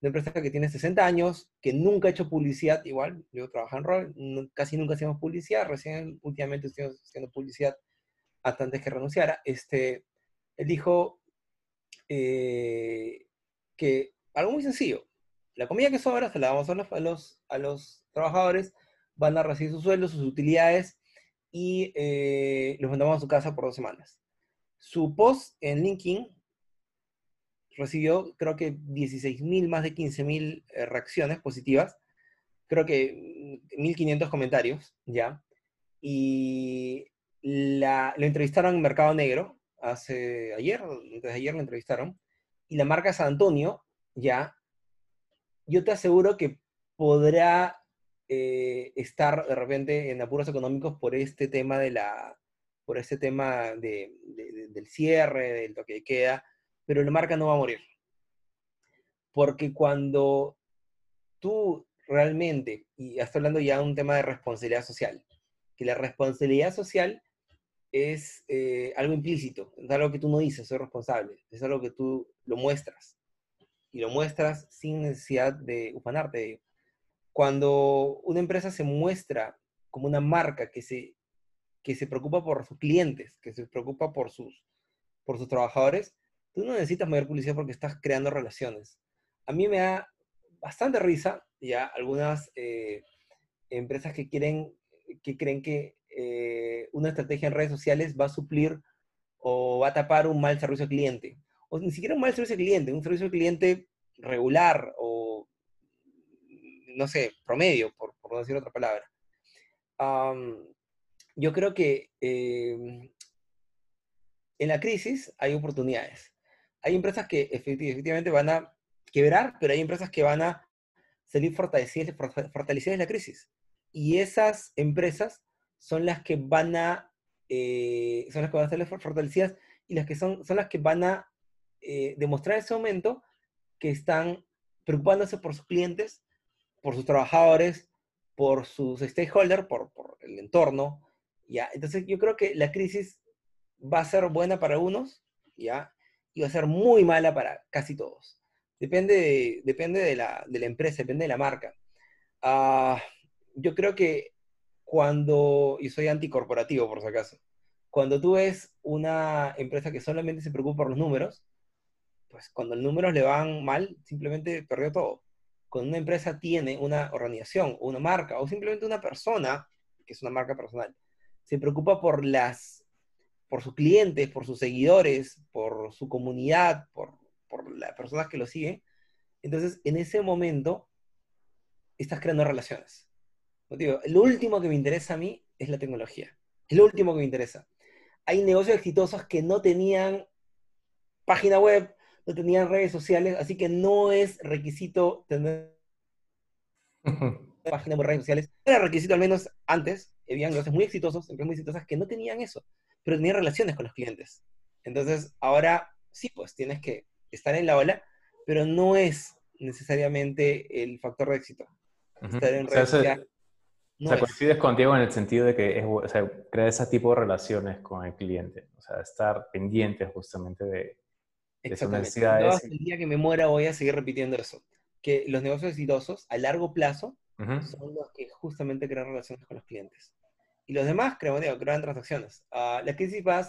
una empresa que tiene 60 años, que nunca ha hecho publicidad, igual, yo trabajaba en Roe, casi nunca hacíamos publicidad, recién últimamente estuvimos haciendo publicidad hasta antes que renunciara, este, él dijo eh, que algo muy sencillo, la comida que sobra se la damos a los, a los, a los trabajadores, van a recibir sus sueldos, sus utilidades y eh, los mandamos a su casa por dos semanas. Su post en LinkedIn recibió creo que 16.000, más de 15.000 eh, reacciones positivas, creo que 1.500 mm, comentarios, ¿ya? Y la, lo entrevistaron en Mercado Negro, hace ayer, desde ayer lo entrevistaron, y la marca San Antonio, ya, yo te aseguro que podrá eh, estar de repente en apuros económicos por este tema de la por este tema de, del cierre, del toque de queda, pero la marca no va a morir. Porque cuando tú realmente, y estoy hablando ya de un tema de responsabilidad social, que la responsabilidad social es eh, algo implícito, es algo que tú no dices, soy responsable, es algo que tú lo muestras y lo muestras sin necesidad de ufanarte. Cuando una empresa se muestra como una marca que se, que se preocupa por sus clientes, que se preocupa por sus, por sus trabajadores, tú no necesitas mayor publicidad porque estás creando relaciones. A mí me da bastante risa ya algunas eh, empresas que quieren, que creen que eh, una estrategia en redes sociales va a suplir o va a tapar un mal servicio al cliente o ni siquiera un mal servicio al cliente, un servicio al cliente regular o, no sé, promedio, por, no decir otra palabra. yo creo que em, en la crisis hay oportunidades. Hay empresas que efectivamente van a quebrar, pero hay empresas que van a salir fortalecidas, fortalecidas en la crisis. Y esas empresas son las que van a, eh, son las que van a salir fortalecidas y las que son, son las que van a eh, demostrar en ese momento que están preocupándose por sus clientes, por sus trabajadores, por sus stakeholders, por, por el entorno. ¿ya? Entonces yo creo que la crisis va a ser buena para unos, ¿ya? Y va a ser muy mala para casi todos. Depende de, depende de, la, de la empresa, depende de la marca. Ah, yo creo que cuando, y soy anticorporativo por si acaso, cuando tú ves una empresa que solamente se preocupa por los números, pues cuando los números le van mal, simplemente perdió todo. Cuando una empresa tiene una organización, una marca, o simplemente una persona, que es una marca personal, se preocupa por las por sus clientes, por sus seguidores, por su comunidad, por, las personas que lo siguen, entonces en ese momento estás creando relaciones. Digo, lo último que me interesa a mí es la tecnología. Es lo último que me interesa. Hay negocios exitosos que no tenían página web, no tenían redes sociales, así que no es requisito tener [LAUGHS] página web, redes sociales. Era requisito al menos antes. Había negocios muy exitosos, empresas muy exitosas que no tenían eso pero tenía relaciones con los clientes. Entonces, ahora sí, pues tienes que estar en la ola, pero no es necesariamente el factor de éxito. Estar en o sea, coincides contigo en el sentido de que es, o sea, crea ese tipo de relaciones con el cliente, o sea, estar pendiente justamente de, de sus necesidades. el día que me muera voy a seguir repitiendo eso, que los negocios exitosos a largo plazo son los que justamente crean relaciones con los clientes. Y los demás, creo, digo, crean transacciones. Uh, la crisis va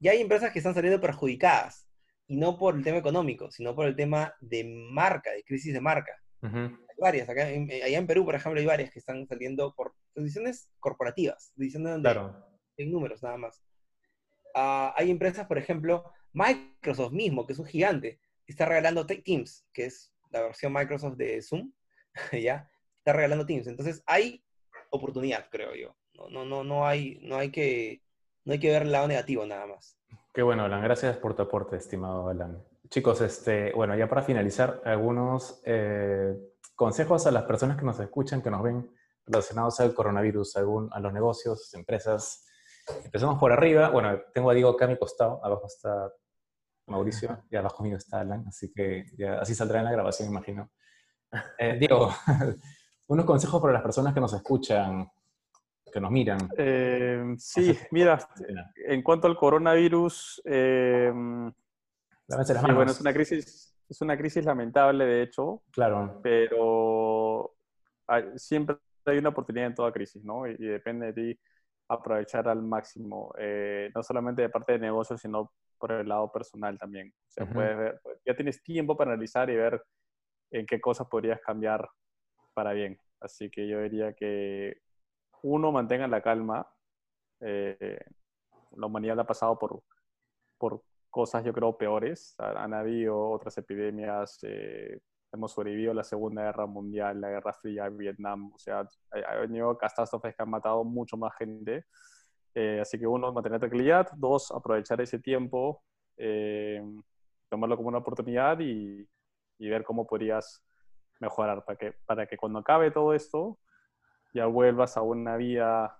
Ya hay empresas que están saliendo perjudicadas, y no por el tema económico, sino por el tema de marca, de crisis de marca. Hay varias, acá, eh, allá en Perú, por ejemplo, hay varias que están saliendo por decisiones corporativas, decisiones donde claro. en números nada más. Uh, hay empresas, por ejemplo, Microsoft mismo, que es un gigante, está regalando Teams, que es la versión Microsoft de Zoom, [LAUGHS] ¿ya? Está regalando Teams. Entonces hay oportunidad, creo yo. No, no, no, hay, no, hay que, no hay que ver el lado negativo nada más. Qué bueno, Alan. Gracias por tu aporte, estimado Alan. Chicos, este, bueno, ya para finalizar, algunos eh, consejos a las personas que nos escuchan, que nos ven relacionados al coronavirus, a los negocios, empresas. Empezamos por arriba. Bueno, tengo a Diego acá a mi costado. Abajo está Mauricio y abajo mío está Alan. Así que ya, así saldrá en la grabación, imagino. Eh, Diego, [LAUGHS] unos consejos para las personas que nos escuchan que nos miran. Eh, sí, mira, en cuanto al coronavirus, eh, bueno, es una crisis, es una crisis lamentable, de hecho. Claro. Pero siempre hay una oportunidad en toda crisis, ¿no? Y, depende de ti aprovechar al máximo, eh, no solamente de parte de negocio, sino por el lado personal también. O sea, puedes ver, ya tienes tiempo para analizar y ver en qué cosas podrías cambiar para bien. Así que yo diría que uno, mantenga la calma. Eh, la humanidad ha pasado por, por cosas, yo creo, peores. Han, habido otras epidemias. Eh, hemos sobrevivido a la Segunda Guerra Mundial, la Guerra Fría, Vietnam. O sea, ha venido catástrofes que han matado mucho más gente. Eh, así que uno, mantener tranquilidad. Dos, aprovechar ese tiempo, tomarlo como una oportunidad y, y, ver cómo podrías mejorar para que, para que cuando acabe todo esto ya vuelvas a una vida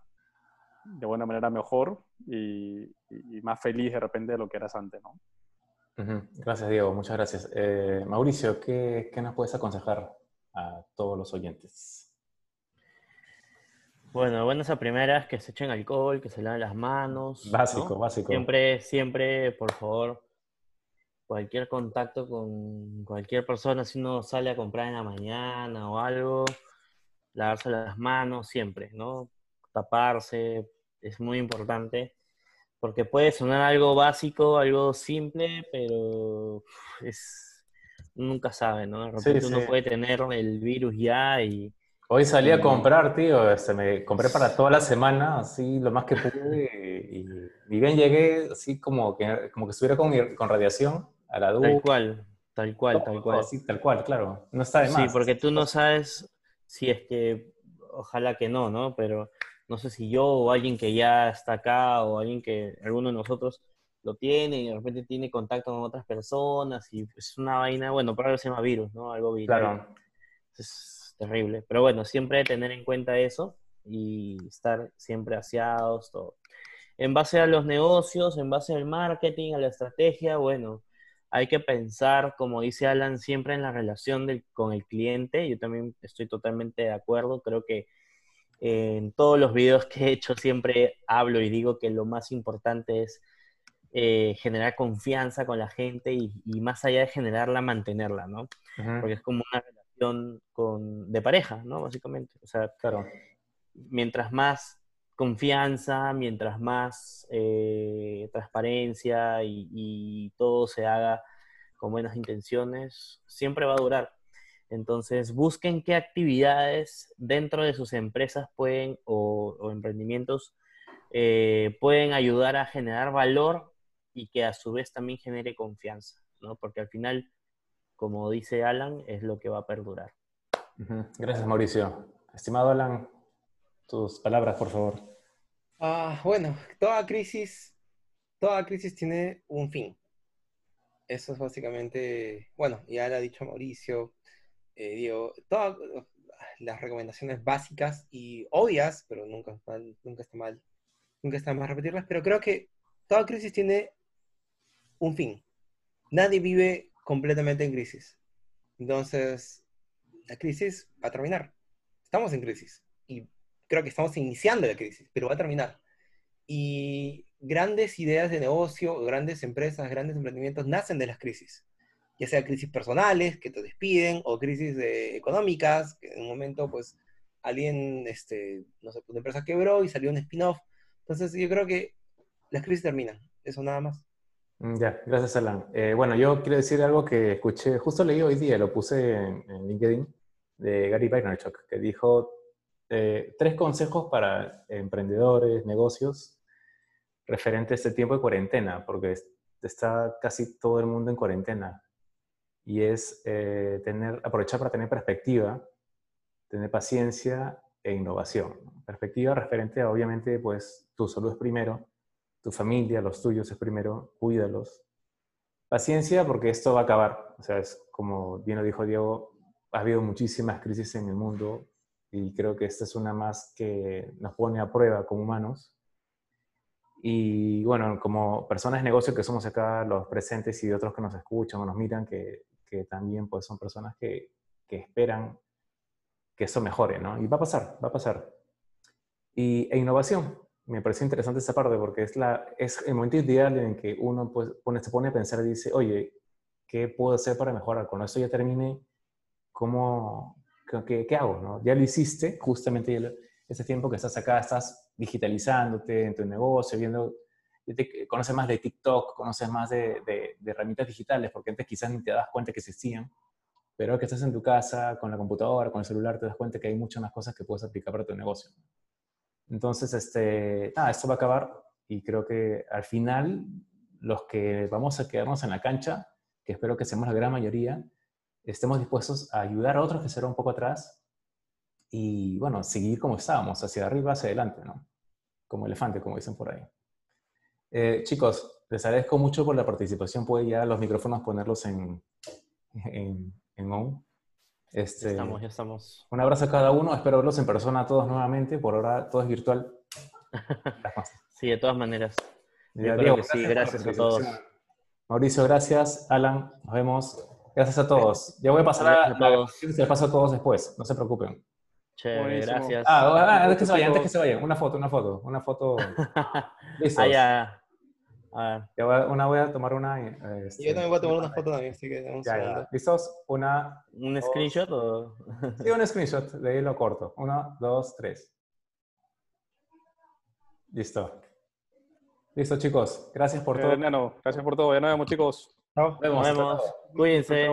de buena manera mejor y, más feliz de repente de lo que eras antes, ¿no? Gracias, Diego. Muchas gracias. Eh, Mauricio, ¿qué, ¿qué, nos puedes aconsejar a todos los oyentes? Bueno, bueno, esa primera es que se echen alcohol, que se laven las manos. Básico, básico. Siempre, siempre, por favor, cualquier contacto con cualquier persona, si uno sale a comprar en la mañana o algo, lavarse las manos siempre, ¿no? Taparse es muy importante porque puede sonar algo básico, algo simple, pero es nunca sabe, ¿no? De repente uno puede tener el virus ya y Hoy salí a comprar, tío, este, me compré para toda la semana, así lo más que pude, y, bien llegué así como que, como que estuviera con, con radiación a la duda. Tal cual, tal cual, tal cual. Sí, tal cual, claro, no está de más. Sí, porque tú no sabes si es que, ojalá que no, ¿no? Pero no sé si yo o alguien que ya está acá o alguien que, alguno de nosotros lo tiene y de repente tiene contacto con otras personas y es una vaina, bueno, algo se llama virus, ¿no? Algo viral. Claro. Es terrible. Pero bueno, siempre tener en cuenta eso y estar siempre aseados, todo. En base a los negocios, en base al marketing, a la estrategia, bueno, hay que pensar, como dice Alan, siempre en la relación del, con el cliente. Yo también estoy totalmente de acuerdo. Creo que en todos los videos que he hecho siempre hablo y digo que lo más importante es eh, generar confianza con la gente y, más allá de generarla, mantenerla, ¿no? Porque es como una relación con, de pareja, ¿no? Básicamente. O sea, claro, mientras más confianza, mientras más eh, transparencia y, todo se haga con buenas intenciones, siempre va a durar. Entonces, busquen qué actividades dentro de sus empresas pueden o, emprendimientos eh, pueden ayudar a generar valor y que a su vez también genere confianza, ¿no? Porque al final, como dice Alan, es lo que va a perdurar. Gracias, Mauricio. Estimado Alan, tus palabras, por favor. Ah, bueno, toda crisis, toda crisis tiene un fin. Eso es básicamente, bueno, ya lo ha dicho Mauricio, eh, Diego, todas las recomendaciones básicas y obvias, pero nunca, nunca está mal, nunca está mal repetirlas, pero creo que toda crisis tiene un fin. Nadie vive completamente en crisis. Entonces, la crisis va a terminar. Estamos en crisis. Creo que estamos iniciando la crisis, pero va a terminar. Y grandes ideas de negocio, grandes empresas, grandes emprendimientos nacen de las crisis. Ya sea crisis personales, que te despiden, o crisis económicas, que en un momento, pues, alguien, este, no sé, una empresa quebró y salió un spin-off. Entonces, yo creo que las crisis terminan. Eso nada más. Mm, ya, gracias Alan. Eh, bueno, yo quiero decir algo que escuché, justo leí hoy día, lo puse en, LinkedIn, de Gary Vaynerchuk, que dijo eh, tres consejos para emprendedores, negocios, referente a este tiempo de cuarentena, porque está casi todo el mundo en cuarentena. Y es eh, tener, aprovechar para tener perspectiva, tener paciencia e innovación. Perspectiva referente a, obviamente, pues tu salud es primero, tu familia, los tuyos es primero, cuídalos. Paciencia porque esto va a acabar. O sea, es como bien lo dijo Diego, ha habido muchísimas crisis en el mundo y creo que esta es una más que nos pone a prueba como humanos. Y bueno, como personas de negocio que somos acá, los presentes y otros que nos escuchan o nos miran, que, que también pues son personas que, que esperan que eso mejore, ¿no? Y va a pasar, va a pasar. Y, e innovación, me pareció interesante esa parte porque es, la, es el momento ideal en que uno pues, pone, se pone a pensar y dice, oye, ¿qué puedo hacer para mejorar? Cuando esto ya termine, ¿cómo, qué, qué hago? ¿no? Ya lo hiciste, justamente ese tiempo que estás acá, estás digitalizándote en tu negocio, viendo, conoces más de TikTok, conoces más de, de, de, herramientas digitales, porque antes quizás ni te das cuenta que existían, pero que estás en tu casa, con la computadora, con el celular, te das cuenta que hay muchas más cosas que puedes aplicar para tu negocio. Entonces, este, nada, esto va a acabar y creo que al final los que vamos a quedarnos en la cancha, que espero que seamos la gran mayoría, estemos dispuestos a ayudar a otros que se un poco atrás y, bueno, seguir como estábamos, hacia arriba, hacia adelante, ¿no? Como elefante, como dicen por ahí. Eh, chicos, les agradezco mucho por la participación. Puede ya los micrófonos ponerlos en, en, en on. Este, ya estamos, ya estamos. Un abrazo a cada uno. Espero verlos en persona todos nuevamente. Por ahora todo es virtual. [LAUGHS] sí, de todas maneras. Diego, sí, gracias a todos. Mauricio, gracias. Alan, nos vemos. Gracias a todos. Ya voy a pasar a, a, todos. Se paso a todos después. No se preocupen. Chévere, gracias. Ah, ah, antes que se vayan, antes que se vayan. Una foto, una foto, una foto. [LAUGHS] Listo. Ah, ya. A ver. una voy a tomar una. Este, yo también voy a tomar una foto también, así que ya, ya. ¿Listos? Una. ¿Un screenshot o.? Sí, un screenshot, de ahí lo corto. Uno, dos, tres. Listo. Listo, chicos. Gracias por todo. Gracias por todo. Ya nos vemos, chicos. Nos vemos. Cuídense.